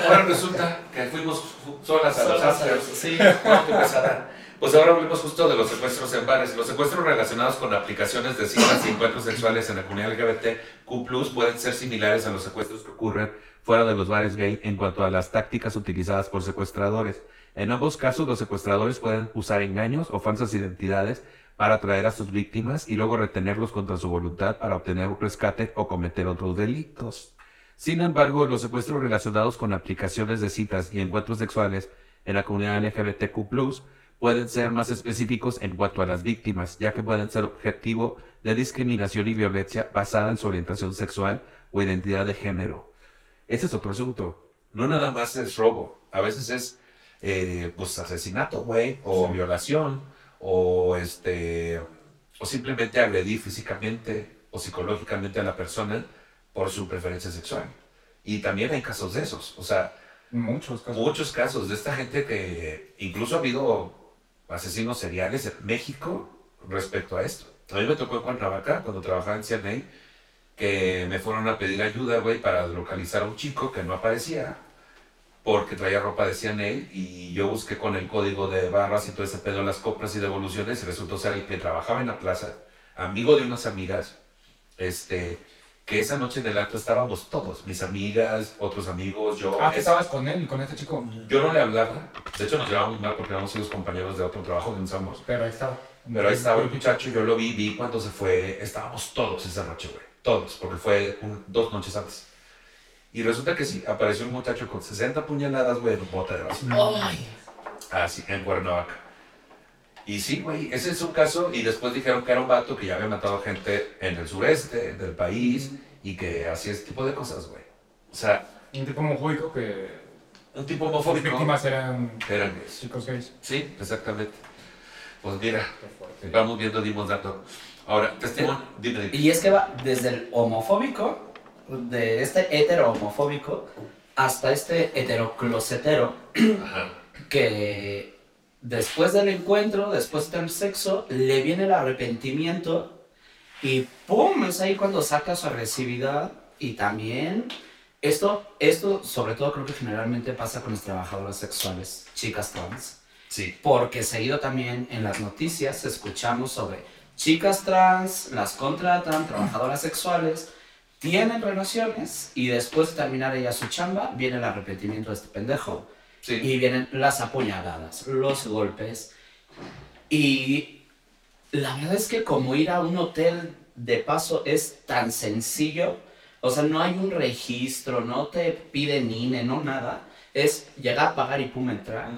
Ahora resulta que fuimos fu- solas a los astros. sí. Qué pesada. Pues ahora hablemos justo de los secuestros en bares. Los secuestros relacionados con aplicaciones de citas y encuentros sexuales en la comunidad LGBTQ+, pueden ser similares a los secuestros que ocurren fuera de los bares gay en cuanto a las tácticas utilizadas por secuestradores. En ambos casos, los secuestradores pueden usar engaños o falsas identidades para atraer a sus víctimas y luego retenerlos contra su voluntad para obtener un rescate o cometer otros delitos. Sin embargo, los secuestros relacionados con aplicaciones de citas y encuentros sexuales en la comunidad LGBTQ+, pueden ser más específicos en cuanto a las víctimas, ya que pueden ser objetivo de discriminación y violencia basada en su orientación sexual o identidad de género. Ese es otro asunto. No nada más es robo, a veces es eh, pues asesinato, güey, o violación, o este, o simplemente agredir físicamente o psicológicamente a la persona por su preferencia sexual. Y también hay casos de esos, o sea, Muchos casos. muchos casos de esta gente que incluso ha habido asesinos seriales en México respecto a esto. A mí me tocó en Cuernavaca, cuando trabajaba en CNA, que me fueron a pedir ayuda, güey, para localizar a un chico que no aparecía porque traía ropa de CNA y yo busqué con el código de barras y todo ese pedo las compras y devoluciones y resultó ser el que trabajaba en la plaza, amigo de unas amigas, este, que esa noche en el acto estábamos todos, mis amigas, otros amigos, yo. Ah, que estabas con él, con este chico. yo no le hablaba, de hecho nos llevábamos mal porque éramos los compañeros de otro trabajo que usamos. Pero ahí estaba. Pero ahí estaba el muchacho, yo lo vi, vi cuando se fue, estábamos todos esa noche, güey, todos, porque fue un- dos noches antes. Y resulta que sí, apareció un muchacho con 60 puñaladas, güey, en un bote de basura. Ay, Así, en Cuernavaca. Y sí, güey, ese es un caso. Y después dijeron que era un vato que ya había matado gente en el sureste del país y que hacía ese tipo de cosas, güey. O sea, Un tipo homofóbico que un tipo las homofóbico. víctimas eran Eran gays. chicos gays. Sí, exactamente. Pues mira, vamos viendo, dimos dato. Ahora, testimonio, dime, dime. Y es que va desde el homofóbico, de este hetero homofóbico, hasta este heteroclosetero Ajá. que después del encuentro, después del sexo, le viene el arrepentimiento y ¡pum! Es ahí cuando saca su agresividad y también esto, esto sobre todo creo que generalmente pasa con las trabajadoras sexuales, chicas trans. Sí. Porque seguido también en las noticias escuchamos sobre chicas trans, las contratan, trabajadoras sexuales, tienen relaciones y después de terminar ella su chamba, viene el arrepentimiento de este pendejo. Sí. Y vienen las apuñaladas, los golpes. Y la verdad es que como ir a un hotel de paso es tan sencillo, o sea, no hay un registro, no te piden INE, no nada. Es llegar, pagar y pum, entrar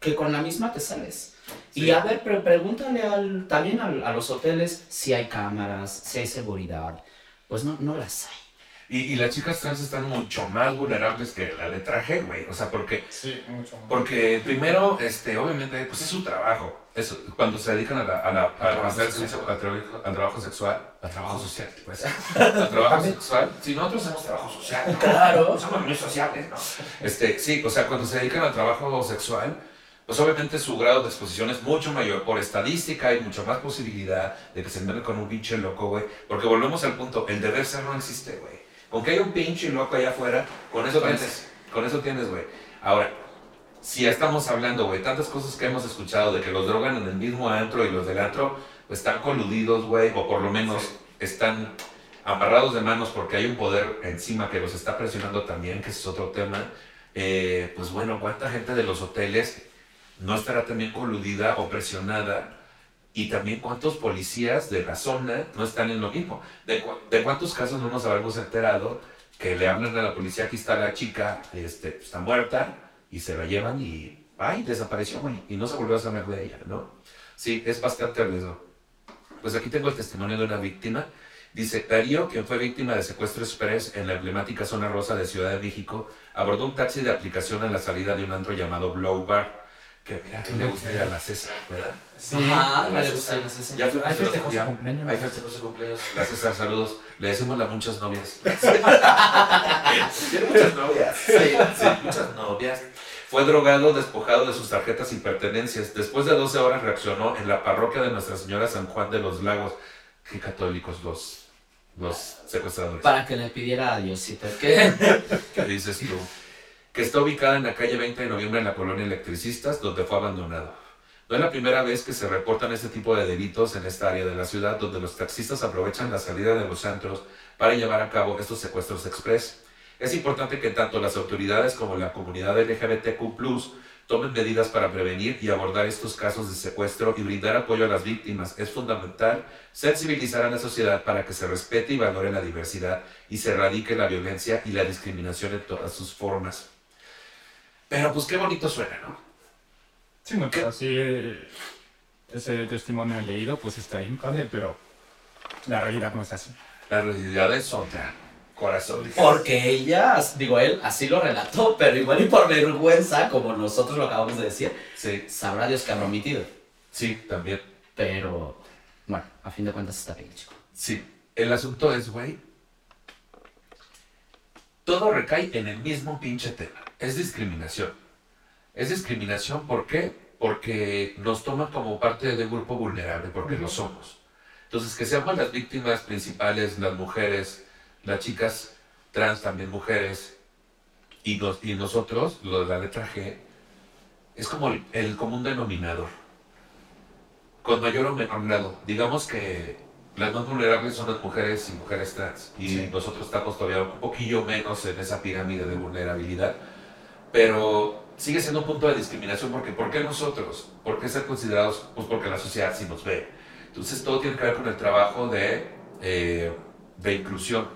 que con la misma te sales. Sí. Y a ver, pre- pregúntale al, también al- a los hoteles si hay cámaras, si hay seguridad. Pues no, no las hay. Y, y las chicas trans están mucho más vulnerables que la letra G, güey. O sea, porque Sí, mucho. Porque primero, este, obviamente, pues es su trabajo. Eso, cuando se dedican a la, a la, a trabajo hacer sexual. sexo- al, trabajo, al trabajo sexual, al trabajo social, pues. Al trabajo sexual. Si nosotros hacemos trabajo social, ¿no? Claro. Somos muy sociales, ¿no? Este, sí, o sea, cuando se dedican al trabajo sexual, pues obviamente su grado de exposición es mucho mayor. Por estadística hay mucha más posibilidad de que se encuentren con un pinche loco, güey. Porque volvemos al punto, el deber ser no existe, güey. Con que haya un pinche loco allá afuera, con eso tienes, con eso tienes, güey. Ahora, si ya estamos hablando, güey, tantas cosas que hemos escuchado de que los drogan en el mismo antro y los del antro pues, están coludidos, güey, o por lo menos están amarrados de manos porque hay un poder encima que los está presionando también, que es otro tema. Eh, pues bueno, ¿cuánta gente de los hoteles no estará también coludida o presionada? Y también cuántos policías de la zona no están en lo mismo. ¿De, cu- de cuántos casos no nos habremos enterado que le hablan a la policía, aquí está la chica, este, está muerta, y se la llevan y, ay, desapareció, y no se volvió a saber de ella, ¿no? Sí, es bastante riesgo. Pues aquí tengo el testimonio de una víctima. Dice, Darío, quien fue víctima de secuestro express en la emblemática zona rosa de Ciudad de México, abordó un taxi de aplicación en la salida de un antro llamado Blow Bar. Que mira, que le gusta ir a la César, ¿verdad? Sí. Ajá, la le César. gusta, no sé si- Ya fue Ahí festejó su ya- cumpleaños. Ahí festejó su cumpleaños. La César, saludos. Le decimos a muchas novias. Tiene muchas novias. Sí, sí, muchas novias. Fue drogado, despojado de sus tarjetas y pertenencias. Después de 12 horas reaccionó en la parroquia de Nuestra Señora San Juan de los Lagos. Qué católicos los, los secuestradores. Para que le pidiera a Diosito. ¿Qué? ¿Qué dices tú? Que está ubicada en la calle 20 de noviembre en la colonia Electricistas, donde fue abandonado. No es la primera vez que se reportan este tipo de delitos en esta área de la ciudad, donde los taxistas aprovechan la salida de los centros para llevar a cabo estos secuestros express. Es importante que tanto las autoridades como la comunidad LGBTQ tomen medidas para prevenir y abordar estos casos de secuestro y brindar apoyo a las víctimas. Es fundamental sensibilizar a la sociedad para que se respete y valore la diversidad y se erradique la violencia y la discriminación en todas sus formas. Pero pues qué bonito suena, ¿no? Sí, no, pero así ese testimonio leído pues está ahí, padre, pero la realidad no es así. La realidad es otra. Corazón. Porque ella, digo él, así lo relató, pero igual y por vergüenza, como nosotros lo acabamos de decir, Sí, sabrá Dios que habrá omitido. sí, también. Pero, bueno, a fin de cuentas está bien, chico. Sí. El asunto es, güey, todo recae en el mismo pinche tema. Es discriminación. Es discriminación, ¿por qué? Porque nos toma como parte de un grupo vulnerable, porque lo somos. Entonces, que seamos las víctimas principales, las mujeres, las chicas trans, también mujeres, y, nos- y nosotros, lo de la letra G, es como el, el común denominador. Con mayor o menor grado. Digamos que las más vulnerables son las mujeres y mujeres trans. Y Sí. nosotros estamos todavía un poquillo menos en esa pirámide de vulnerabilidad. Pero sigue siendo un punto de discriminación porque ¿por qué nosotros? ¿Por qué ser considerados? Pues porque la sociedad sí nos ve. Entonces todo tiene que ver con el trabajo de, eh, de inclusión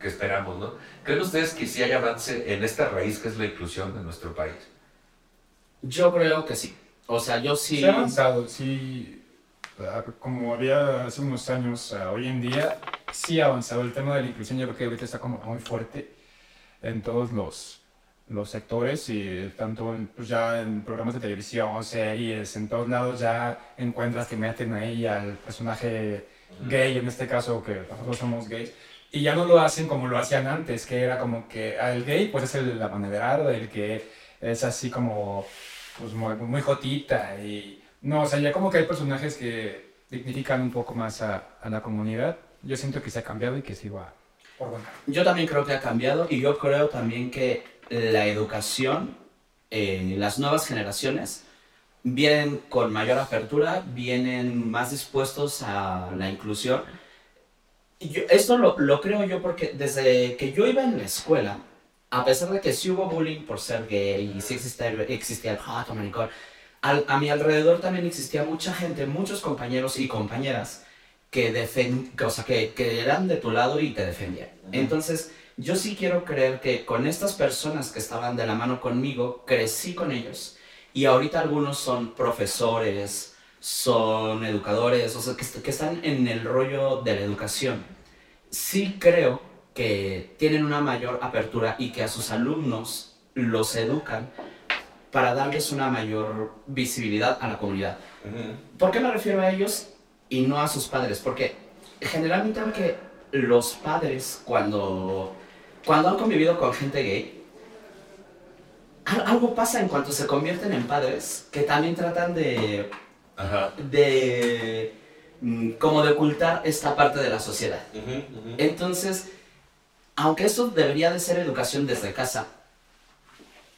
que esperamos, ¿no? ¿Creen ustedes que sí hay avance en esta raíz que es la inclusión en nuestro país? Yo creo que sí. O sea, yo sí. Sí ha avanzado, sí, ah, como había hace unos años, ah, hoy en día sí ha avanzado el tema de la inclusión, yo creo que ahorita está como muy fuerte en todos los, los sectores y tanto en, pues ya en programas de televisión, series, en todos lados ya encuentras que meten ahí al personaje gay, en este caso que nosotros somos gays, y ya no lo hacen como lo hacían antes, que era como que al gay pues es el abanderado, el que es así como pues muy, muy jotita y no, o sea, ya como que hay personajes que dignifican un poco más a, a la comunidad. Yo siento que se ha cambiado y que sí va por buen camino. Yo también creo que ha cambiado y yo creo también que la educación, eh, las nuevas generaciones, vienen con mayor apertura, vienen más dispuestos a la inclusión. Y yo- esto lo, lo creo yo porque desde que yo iba en la escuela, a pesar de que sí hubo bullying por ser gay y sí existía, existía el joto, maricón, al- a mi alrededor también existía mucha gente, muchos compañeros y compañeras que, defen que, o sea, que, que eran de tu lado y te defendían. Entonces, yo sí quiero creer que con estas personas que estaban de la mano conmigo, crecí con ellos. Y ahorita algunos son profesores, son educadores, o sea, que, que están en el rollo de la educación. Sí creo que tienen una mayor apertura y que a sus alumnos los educan para darles una mayor visibilidad a la comunidad. ¿Por qué me refiero a ellos y no a sus padres? Porque generalmente aunque los padres cuando, cuando han convivido con gente gay, al- algo pasa en cuanto se convierten en padres que también tratan de, Ajá. de mm, como de ocultar esta parte de la sociedad. Entonces, aunque esto debería de ser educación desde casa,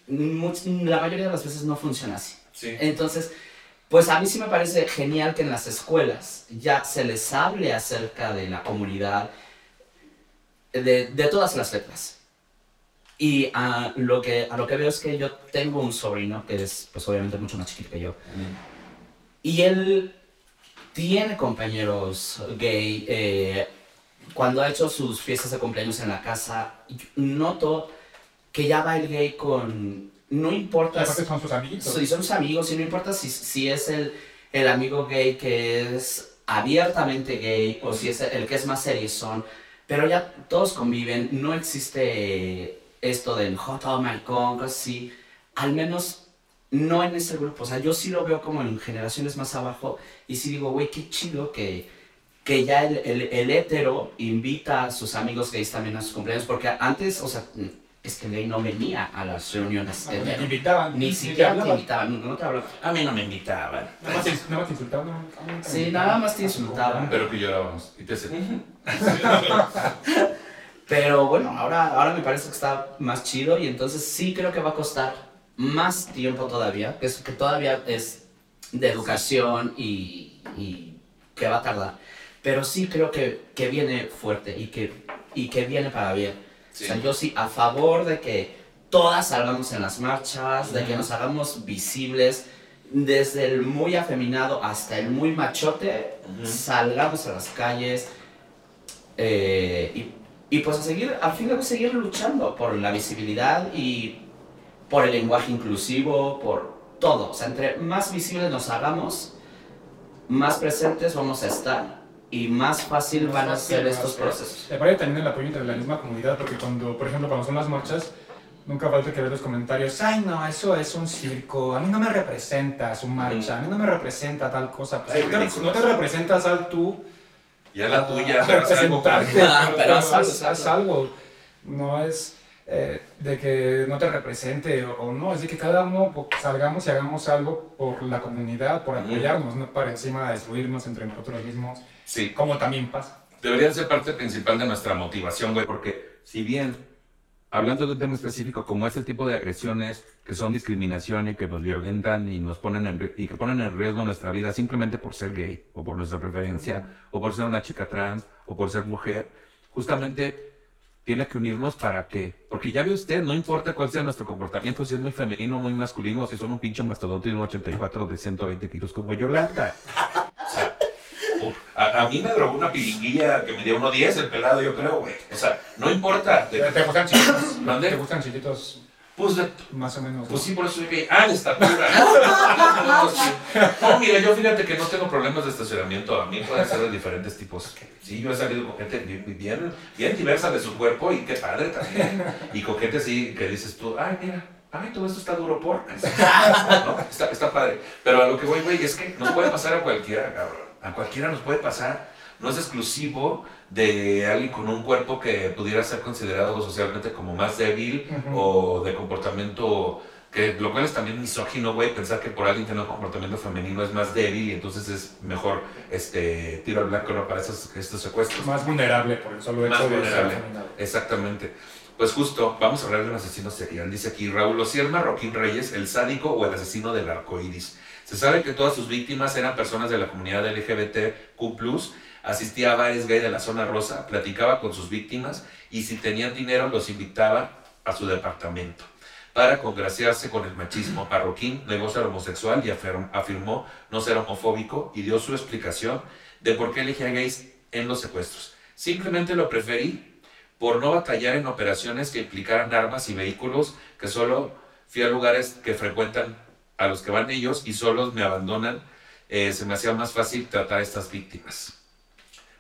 la mayoría de las veces no funciona así. Sí. Entonces, pues a mí sí me parece genial que en las escuelas ya se les hable acerca de la comunidad, de, de todas las letras. Y a lo, que, a lo que veo es que yo tengo un sobrino que es, pues obviamente, mucho más chiquito que yo. Y él tiene compañeros gay. eh, cuando ha hecho sus fiestas de cumpleaños en la casa, noto que ya va el gay con... No importa... Aparte son sus amiguitos. Sí, son sus amigos y no importa si, si es el, el amigo gay que es abiertamente gay o si es el que es más son pero ya todos conviven, no existe esto del joto, maricón, cosas así, al menos no en ese grupo, o sea, yo sí lo veo como en generaciones más abajo y sí digo, güey, qué chido que, que ya el, el, el hétero invita a sus amigos gays también a sus cumpleaños, porque antes, o sea, es que el gay no venía a las reuniones Ah, de hetero. te invitaban. Ni siquiera te invitaban, no, no te hablaban. A mí no me invitaban. Nada más te, nada más te insultaban. no, no, no te Sí, invitaban. nada más te insultaban. Pero que llorábamos. Y te Pero bueno, ahora, ahora me parece que está más chido y entonces sí creo que va a costar más tiempo todavía, que, es, que todavía es de educación y, y que va a tardar. Pero sí creo que, que viene fuerte y que, y que viene para bien. Sí. O sea, yo sí a favor de que todas salgamos en las marchas, de que nos hagamos visibles, desde el muy afeminado hasta el muy machote, salgamos a las calles eh, y, y pues a seguir, al fin de seguir luchando por la visibilidad y por el lenguaje inclusivo, por todo. O sea, entre más visibles nos hagamos, más presentes vamos a estar y más fácil van a ser estos procesos. Me parece también el apoyo entre la misma comunidad, porque cuando, por ejemplo, cuando son las marchas, nunca falta que ver los comentarios, ay no, eso es un circo, a mí no me representa su marcha, a mí no me representa tal cosa. Pues, no, te, no te representa, sal tú. Ya la tuya, pero haz algo Ah, pero haz algo. No es eh, de que no te represente o, o no, es de que cada uno po- salgamos y hagamos algo por la comunidad, por apoyarnos, no para encima de destruirnos entre nosotros mismos, Sí, como también pasa. deberían ser parte principal de nuestra motivación, güey, porque si bien, hablando de un tema específico como este tipo de agresiones que son discriminación y que nos violentan y nos ponen en, y que ponen en riesgo nuestra vida simplemente por ser gay o por nuestra preferencia o por ser una chica trans o por ser mujer, justamente tiene que unirnos para que, porque ya ve usted, no importa cuál sea nuestro comportamiento, si es muy femenino, muy masculino, si son un pinche mastodonte de un 84 de 120 kilos como Yolanda. A, a mí me drogó una pilinguilla que me dio 1.10 el pelado, yo creo, güey. O sea, no importa. ¿Te, te gustan chiquitos? ¿Mande? ¿Te gustan chiquitos pues, de- más o menos? pues sí, por eso gay. Ah, de estatura. No, sí. Mira, yo fíjate que no tengo problemas de estacionamiento. A mí pueden ser de diferentes tipos. Sí, yo he salido con gente bien, bien, bien diversa de su cuerpo y qué padre también. Y con gente así que dices tú, ay, mira, ay, todo esto está duro por. ¿No? Está, está padre. Pero a lo que voy, güey, es que nos puede pasar a cualquiera, cabrón. A cualquiera nos puede pasar. No es exclusivo de alguien con un cuerpo que pudiera ser considerado socialmente como más débil o de comportamiento que lo cual es también misógino, güey, pensar que por alguien que no comportamiento femenino es más débil y entonces es mejor este tiro al blanco ¿no? para esos, estos secuestros. Más vulnerable por el solo hecho Más de ser vulnerable. Exactamente. Pues justo, vamos a hablar de un asesino serial. Dice aquí Raúl Ociel Marroquín Reyes, el sádico o el asesino del arco iris. Se sabe que todas sus víctimas eran personas de la comunidad LGBTQ, asistía a bares gay de la zona rosa, platicaba con sus víctimas y si tenían dinero los invitaba a su departamento. Para congraciarse con el machismo, Marroquín negó ser homosexual y afirm- afirmó no ser homofóbico y dio su explicación de por qué elegía gays en los secuestros. Simplemente lo preferí por no batallar en operaciones que implicaran armas y vehículos, que solo fui a lugares que frecuentan a los que van ellos y solos me abandonan, eh, se me hacía más fácil tratar a estas víctimas.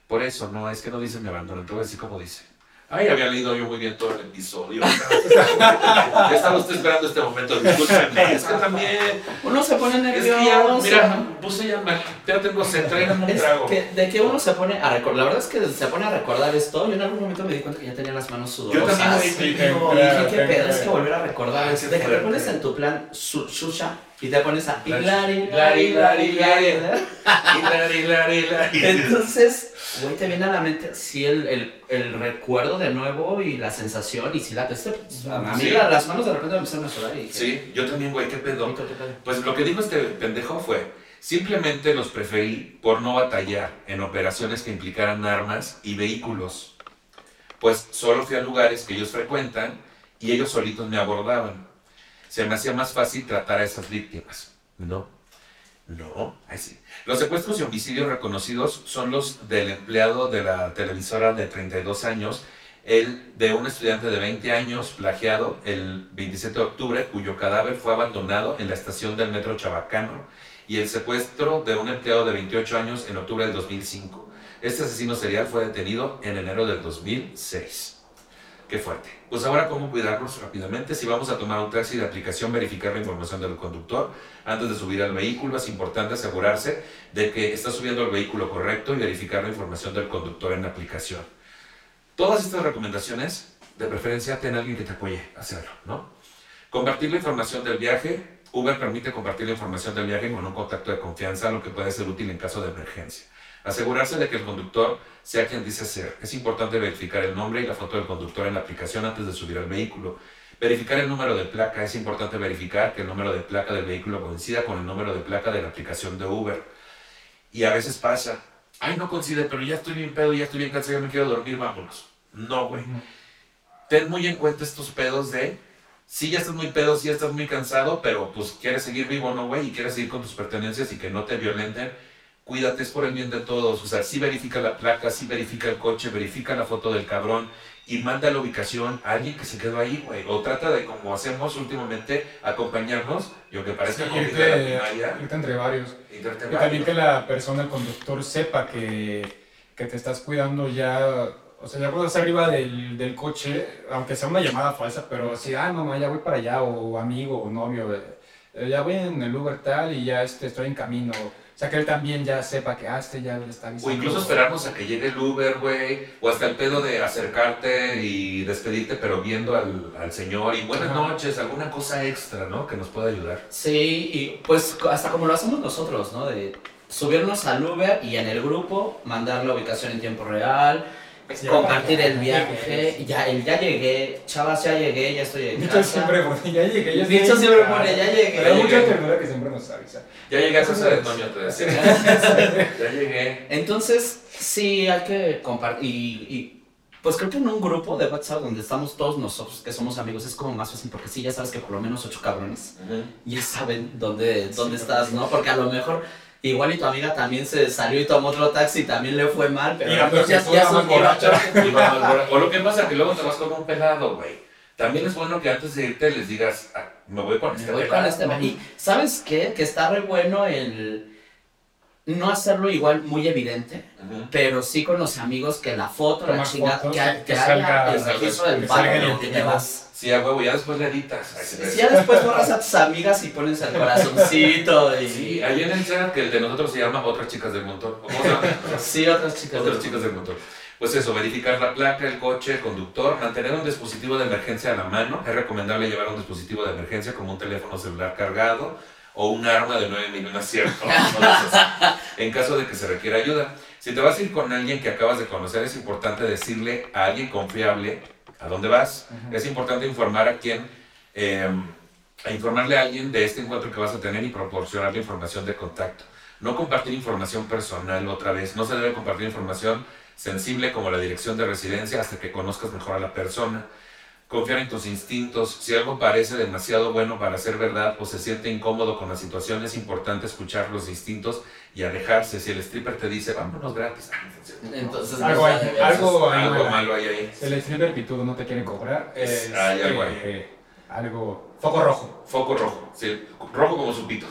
Por eso, no, es que no dice me abandonan, te voy a decir cómo dice. Ay, había leído yo muy bien todo el episodio. ya estaba usted esperando este momento, discúlpenme, es que también... Uno se pone Es que nervioso. ya, mira, puse ya mal, ya tengo sed, tráigame un Es trago. que, de que uno se pone a recordar, la verdad es que se pone a recordar esto, yo en algún momento me di cuenta que ya tenía las manos sudorosas. también, te- no, te- dije, ¿qué pedo? Es que volver a recordar. Ay, de que te pones en tu plan su- shusha y te pones a... La- hilari, lari, lari, lari. lari. Hilari, hilari, hilari. Entonces, güey, te viene a la mente, sí, el, el, el recuerdo de nuevo y la sensación y si la... Este, a mí Sí. la- las manos de repente me empezaron a sudar y. Sí, yo también, güey, qué pedo. "Bonito, qué pedo". Pues lo que dijo este pendejo fue, simplemente los preferí por no batallar en operaciones que implicaran armas y vehículos. Pues solo fui a lugares que ellos frecuentan y ellos solitos me abordaban. Se me hacía más fácil tratar a esas víctimas. No, no, ahí sí. Los secuestros y homicidios reconocidos son los del empleado de la televisora de 32 años, el de un estudiante de 20 años plagiado el 27 de octubre, cuyo cadáver fue abandonado en la estación del metro Chabacano, y el secuestro de un empleado de 28 años en octubre del 2005. Este asesino serial fue detenido en enero del 2006. Qué fuerte. Pues ahora, ¿cómo cuidarnos rápidamente? Si vamos a tomar un taxi de aplicación, verificar la información del conductor antes de subir al vehículo. Es importante asegurarse de que está subiendo al vehículo correcto y verificar la información del conductor en la aplicación. Todas estas recomendaciones, de preferencia, ten alguien que te apoye a hacerlo, ¿no? Compartir la información del viaje. Uber permite compartir la información del viaje con un contacto de confianza, lo que puede ser útil en caso de emergencia. Asegurarse de que el conductor sea quien dice ser. Es importante verificar el nombre y la foto del conductor en la aplicación antes de subir al vehículo. Verificar el número de placa. Es importante verificar que el número de placa del vehículo coincida con el número de placa de la aplicación de Uber. Y a veces pasa, ay, no coincide, pero ya estoy bien pedo, ya estoy bien cansado, ya me quiero dormir, vámonos. No, güey. Ten muy en cuenta estos pedos de, sí, ya estás muy pedo, sí, ya estás muy cansado, pero pues quieres seguir vivo, ¿no, güey? Y quieres seguir con tus pertenencias y que no te violenten. Cuídate, es por el bien de todos. O sea, sí verifica la placa, sí verifica el coche, verifica la foto del cabrón y manda la ubicación a alguien que se quedó ahí, güey. O trata de, como hacemos últimamente, acompañarnos, y aunque parezca Sí, como irte, que la primaria, irte entre varios. Y también que la persona, el conductor, sepa que, que te estás cuidando ya. O sea, ya cuando estás arriba del, del coche, aunque sea una llamada falsa, pero así, ah, mamá, ya voy para allá, o amigo, o novio, eh, ya voy en el Uber tal y ya este, estoy en camino. O sea, que él también ya sepa que, este ya le está O avisando. incluso esperarnos a que llegue el Uber, güey. O hasta el pedo de acercarte y despedirte, pero viendo al, al señor. Y buenas Ajá. noches, alguna cosa extra, ¿no? Que nos pueda ayudar. Sí, y pues hasta como lo hacemos nosotros, ¿no? De subirnos al Uber y en el grupo mandar la ubicación en tiempo real, compartir ya, el viaje, ya, el ya llegué, chavas, ya llegué, ya estoy en Dicho casa. siempre pone, ya llegué, ya Dicho estoy en siempre pone, ya llegué. Pero hay mucha ternura que siempre nos avisa. Ya llegué a casa de Toño, te decía. Ya llegué. Entonces, sí, hay que compartir. Y, y, pues creo que en un grupo de WhatsApp donde estamos todos nosotros que somos amigos es como más fácil porque sí, ya sabes que por lo menos ocho cabrones ya saben dónde, dónde estás, ¿no? Porque a lo mejor igual y tu amiga también se salió y tomó otro taxi y también le fue mal, pero Y la entonces peor que tú, son- vamos, O lo que pasa que luego te vas con un pelado, güey. También es bueno que antes de irte les digas, "Ah, me voy con este Me voy pelado". con este. Y ¿sabes qué? Que está re bueno el no hacerlo igual muy evidente, pero sí con los amigos que la foto, la chingada, fotos, que, que que salga- haya el registro del que y el te vas. Sí, a huevo, ya después le editas. Sí, Si ya después borras a tus amigas y pones el corazoncito y... Sí, ahí en el chat que el de nosotros se llama Otras Chicas del Montón. ¿Cómo se llama? Sí, otras chicas. Otras chicas del motor. Pues eso, verificar la placa, el coche, el conductor, mantener un dispositivo de emergencia a la mano. Es recomendable llevar un dispositivo de emergencia como un teléfono celular cargado o un arma de 9 milímetros, ¿cierto? En caso de que se requiera ayuda. Si te vas a ir con alguien que acabas de conocer, es importante decirle a alguien confiable a dónde vas. Es importante informar a quien, eh, a informarle a alguien de este encuentro que vas a tener y proporcionarle información de contacto. No compartir información personal otra vez. No se debe compartir información sensible como la dirección de residencia hasta que conozcas mejor a la persona. Confiar en tus instintos. Si algo parece demasiado bueno para ser verdad o se siente incómodo con la situación, es importante escuchar los instintos y alejarse. Si el stripper te dice, vámonos gratis. ah. Entonces, Algo no hay, algo hay algo mal. malo hay ahí. El stripper pitudo no te quiere cobrar. Es, Hay algo ahí. eh, algo. Foco rojo. Foco rojo. Sí, rojo como su pito.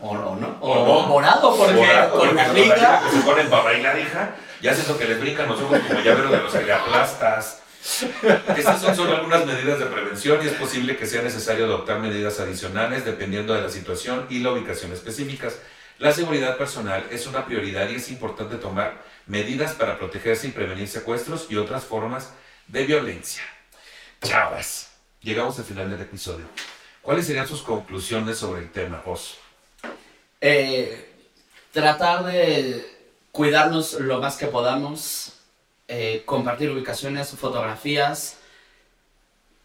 O no, ¿no? O O, no. morado, porque Morado, se ponen para bailar, hija. Ya haces lo que les brincan los ojos como llavero de los que le aplastas. Estas son solo algunas medidas de prevención y es posible que sea necesario adoptar medidas adicionales dependiendo de la situación y la ubicación específicas. La seguridad personal es una prioridad y es importante tomar medidas para protegerse y prevenir secuestros y otras formas de violencia. Chavas, llegamos al final del episodio. ¿Cuáles serían sus conclusiones sobre el tema, Oz? Eh, tratar de cuidarnos lo más que podamos, eh, compartir ubicaciones, fotografías.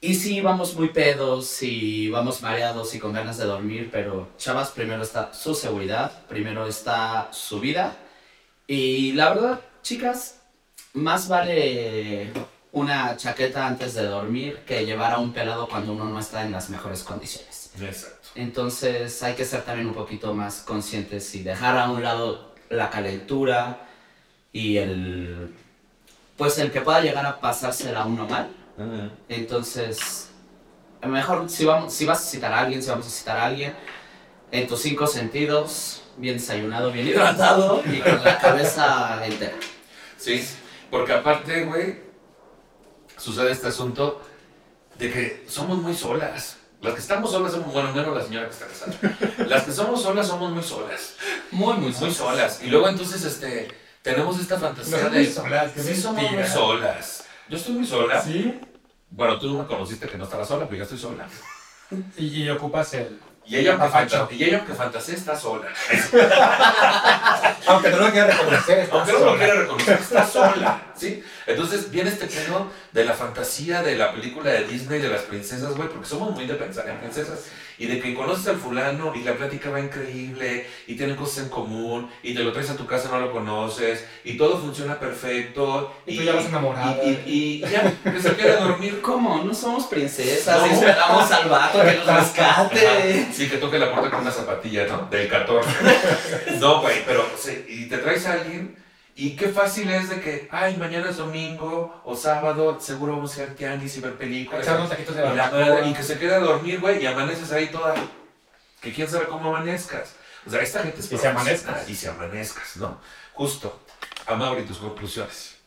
Y si vamos muy pedos, si vamos mareados y con ganas de dormir, pero chavas, primero está su seguridad, primero está su vida. Y la verdad, chicas, más vale una chaqueta antes de dormir que llevar a un pelado cuando uno no está en las mejores condiciones. Exacto. Entonces hay que ser también un poquito más conscientes y dejar a un lado la calentura y el pues el que pueda llegar a pasársela a uno mal. Entonces, mejor si vamos si vas a citar a alguien, si vamos a citar a alguien en tus cinco sentidos, bien desayunado, bien hidratado y con la cabeza entera. Sí, porque aparte, güey, sucede este asunto de que somos muy solas. Las que estamos solas somos, bueno, menos la señora que está casada. Las que somos solas somos muy solas. Muy muy Muy solas. Y luego entonces, este, tenemos esta fantasía No de... solas, sí, somos muy solas. Yo estoy muy sola. ¿Sí? Bueno, tú me conociste que no estaba sola, pero yo estoy sola. Y, y ocupas el. Y ella, aunque, Papacho. fanta- y ella aunque fantasea, está sola. Aunque no lo quiera reconocer, está Aunque no lo sola. quiera reconocer, está sola, ¿sí? Entonces viene este pedo de la fantasía de la película de Disney de las princesas, güey, porque somos muy de pensar en princesas. Y de que conoces al fulano y la plática va increíble y tienen cosas en común y te lo traes a tu casa, no lo conoces y todo funciona perfecto. Y tú ya vas enamorada. Y, y- y ya, que se quiere dormir. ¿Cómo? No somos princesas. No. y esperamos al vato que nos rescate. Ajá, Sí, que toque la puerta con una zapatilla, ¿no? Del 14. No, güey, pero sí, y te traes a alguien y qué fácil es de que, ay, mañana es domingo o sábado, seguro vamos a ir al tianguis y ver películas. Echar unos taquitos de Y, la y que se quede a dormir, güey, y amaneces ahí toda. Que quién sabe cómo amanezcas. O sea, esta gente es Y se amanezcas. Y se amanezcas, ¿no? Justo. Amaury, tus conclusiones.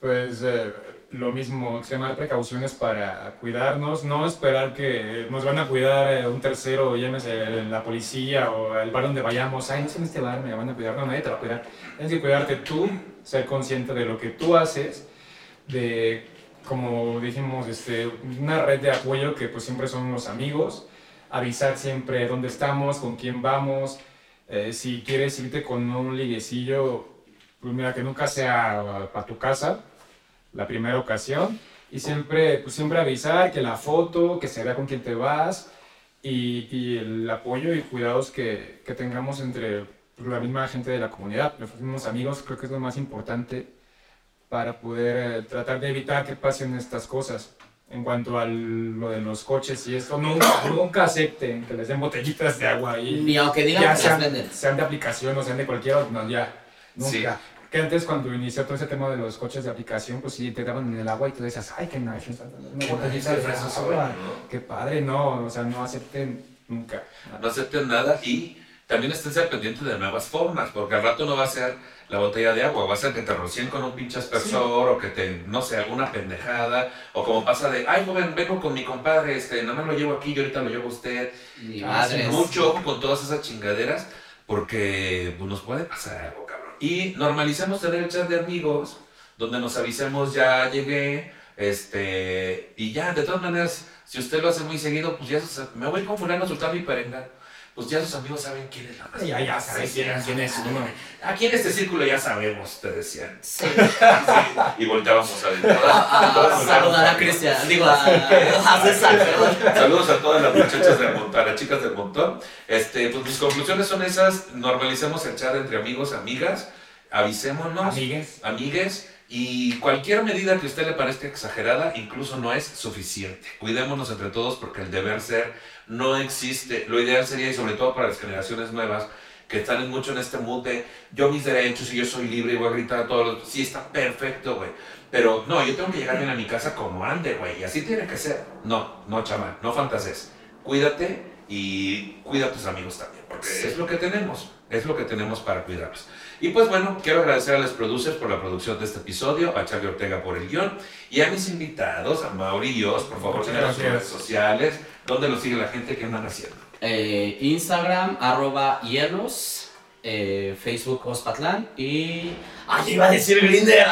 Pues eh, lo mismo, extremar precauciones para cuidarnos, no esperar que nos van a cuidar eh, un tercero, llámese la policía o el bar donde vayamos, ay, no sé en este bar, me van a cuidar, no, nadie te va a cuidar. Tienes que cuidarte tú, ser consciente de lo que tú haces, de, como dijimos, este, una red de apoyo que pues siempre son los amigos, avisar siempre dónde estamos, con quién vamos, eh, si quieres irte con un liguecillo, pues mira, que nunca sea para tu casa, la primera ocasión, y siempre, pues siempre avisar que la foto, que se vea con quién te vas, y, y el apoyo y cuidados que, que tengamos entre pues, la misma gente de la comunidad, los mismos amigos, creo que es lo más importante para poder eh, tratar de evitar que pasen estas cosas. En cuanto a lo de los coches y esto, nunca, nunca acepten que les den botellitas de agua ahí Ni aunque digan ya que las sean, venden. sean de aplicación o sean de cualquier otro, no, ya, nunca. Sí. Que antes cuando inició todo ese tema de los coches de aplicación, pues sí, te daban en el agua y tú decías, ay, qué nice, una botellita de fresas, agua, güey, ¿no? qué padre, no, o sea, no acepten nunca. no acepten nada y también esténse al pendiente de nuevas formas, porque al rato no va a ser la botella de agua, va a ser que te rocien con un pinche aspersor o que te, no sé, alguna pendejada, o como pasa de, ay, joven, vengo con mi compadre, este, nada más lo llevo aquí y ahorita lo llevo a usted. Madres. Mucho con todas esas chingaderas, porque pues, nos puede pasar algo. Y normalicemos tener el chat de amigos, donde nos avisemos, ya llegué, este, y ya, de todas maneras, si usted lo hace muy seguido, pues ya me voy con fulano a soltar mi. Pues ya sus amigos saben quién es la más. Ya, ya sabes quién, quién es uno. Aquí en este círculo ya sabemos, te decían. Sí. Y volteábamos a ver. A, a saludar a Cristian. Digo, a, a César. Saludos a todas las muchachas del montón, a las chicas del montón. Este, pues mis conclusiones son esas. Normalicemos el chat entre amigos, amigas. Avisémonos, Amigues. amigues. Y cualquier medida que a usted le parezca exagerada, incluso no es suficiente. Cuidémonos entre todos porque el deber ser no existe. Lo ideal sería, y sobre todo para las generaciones nuevas, que están mucho en este mood de yo mis derechos y yo soy libre y voy a gritar a todos los... Sí, está perfecto, güey. Pero no, yo tengo que llegar bien a mi casa como ande, güey. Y así tiene que ser. No, no, chama, no fantases. Cuídate y cuida a tus amigos también. Porque Sí. es lo que tenemos. Es lo que tenemos para cuidarlos. Y pues bueno, quiero agradecer a los producers por la producción de este episodio, a Charlie Ortega por el guion y a mis invitados, a Mauri y por favor, sigan sus redes sociales, donde los sigue la gente, qué andan haciendo. Eh, Instagram, arroba hielos. eh, Facebook, Ospatlán. Y. ¡Ay, iba a decir Grinder!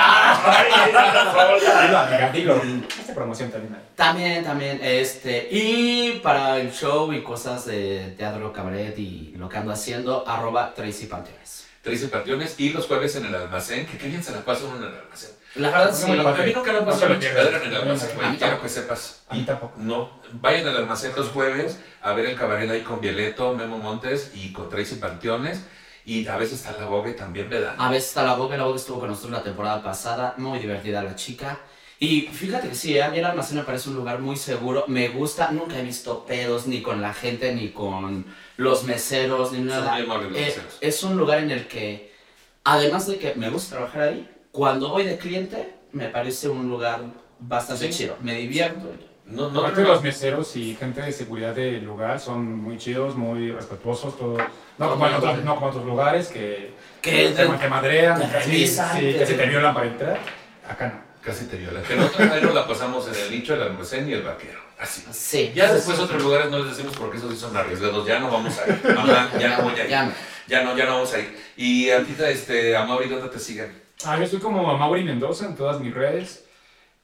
Amiga, dilo. Esta promoción también. También, también, este, y para el show y cosas de teatro, cabaret y lo que ando haciendo, arroba Tracy Panteones. Tracy Patriones y los jueves en el almacén, que qué bien se la pasa uno en el almacén. La verdad No sí, lo A mí nunca me No pasó lo pierdas. chingadera en el almacén, No, güey, no, no. quiero que sepas. A mí tampoco. No, vayan al almacén los jueves a ver el cabaret ahí con Violeto, Memo Montes y con Tracy Panteones. Y a veces está la Bogue también, ¿verdad? A veces está la boca, la boca estuvo con nosotros la temporada pasada, muy divertida la chica. Y fíjate que sí, ¿eh? a mí el almacén me parece un lugar muy seguro, me gusta, nunca he visto pedos ni con la gente, ni con los meseros, ni nada. muy amables los Eh, meseros. es un lugar en el que, además de que me gusta trabajar ahí, cuando voy de cliente, me parece un lugar bastante Sí. chido, me divierto. No, no, Aparte no, los meseros y gente de seguridad del lugar son muy chidos, muy respetuosos, todo. No como en otros, no como en otros lugares que, Que te, te madrean, te sí, te- que se te violan para entrar. Acá no. Casi te viola. Que nosotros ahí nos la pasamos en el nicho, el almacén y el vaquero. Así. Sí. Ya después otros lugares no les decimos porque esos sí son arriesgados. Ya no vamos a ir. Ya no voy a ir. Ya no. Ya no, vamos a ir. Y a ti, este, a Mauri, ¿dónde te siguen? Ah, yo estoy como Mauri Mendoza en todas mis redes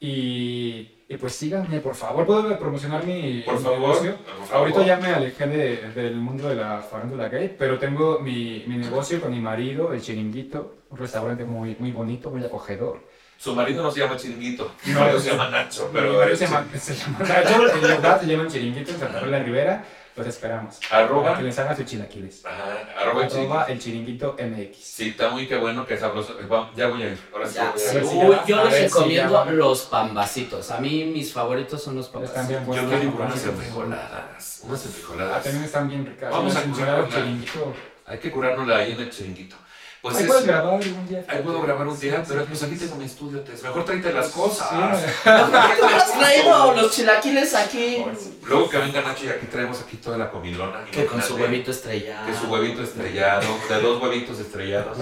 y Y pues síganme, por favor. ¿Puedo promocionar mi Por mi favor, negocio? por favor. Ahorita ya me alejé de- del mundo de la farándula gay, pero tengo mi, mi negocio con mi marido, el Chiringuito, un restaurante muy, muy bonito, muy acogedor. Su marido no se llama Chiringuito. No, se llama Nacho, Mi pero marido es se llama, se llama Nacho, el lugar se llama Chiringuito en Santa Fe la Rivera. Los esperamos. Arroba. Para que les hagan sus chilaquiles. Ajá, arroba el Arroba Chiringuito. el Chiringuito MX. Sí, está muy que bueno, que sabroso. Va, Ya voy a ir. Ahora sí. Ya. voy a A ir. ver si Uy, ya- yo a les si recomiendo los pambacitos. A mí mis favoritos son los Están pambacitos. bien Yo quiero unas enfrijoladas. Unas Ah, enfrijoladas. también están bien ricas. Vamos a enchiladas enchiladas Chiringuito. Hay que curárnosla ahí en el chiringuito. Pues Ahí es- puedes grabar algún día. Ahí puedo grabar un día, pero pues aquí tengo mi estudio. Tess. Mejor tráete las cosas. Sí, ¿Por qué no has traído los chilaquiles aquí? Luego que venga Nacho y aquí traemos aquí toda la comilona. Que con su huevito estrellado. Que su huevito estrellado, de dos huevitos estrellados,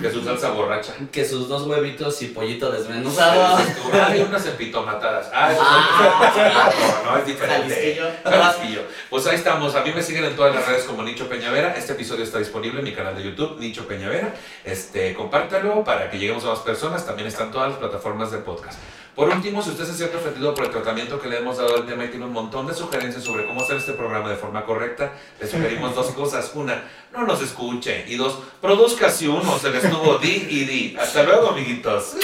que su salsa borracha. Que sus dos huevitos y pollito desmenuzado. Hay unas empitomatadas. Ah, Ah. no, no, es diferente. Pues ahí estamos. A mí me siguen en todas las redes como Nicho Peñavera. Este episodio está disponible en mi canal de YouTube, Nicho Peñavera. Este, compártalo para que lleguemos a más personas. También están todas las plataformas de podcast. Por último, si usted se siente ofendido por el tratamiento que le hemos dado al tema y tiene un montón de sugerencias sobre cómo hacer este programa de forma correcta, le sugerimos dos cosas. Una, no nos escuche. Y dos, produzca si uno se le estuvo di y di. Hasta luego, amiguitos.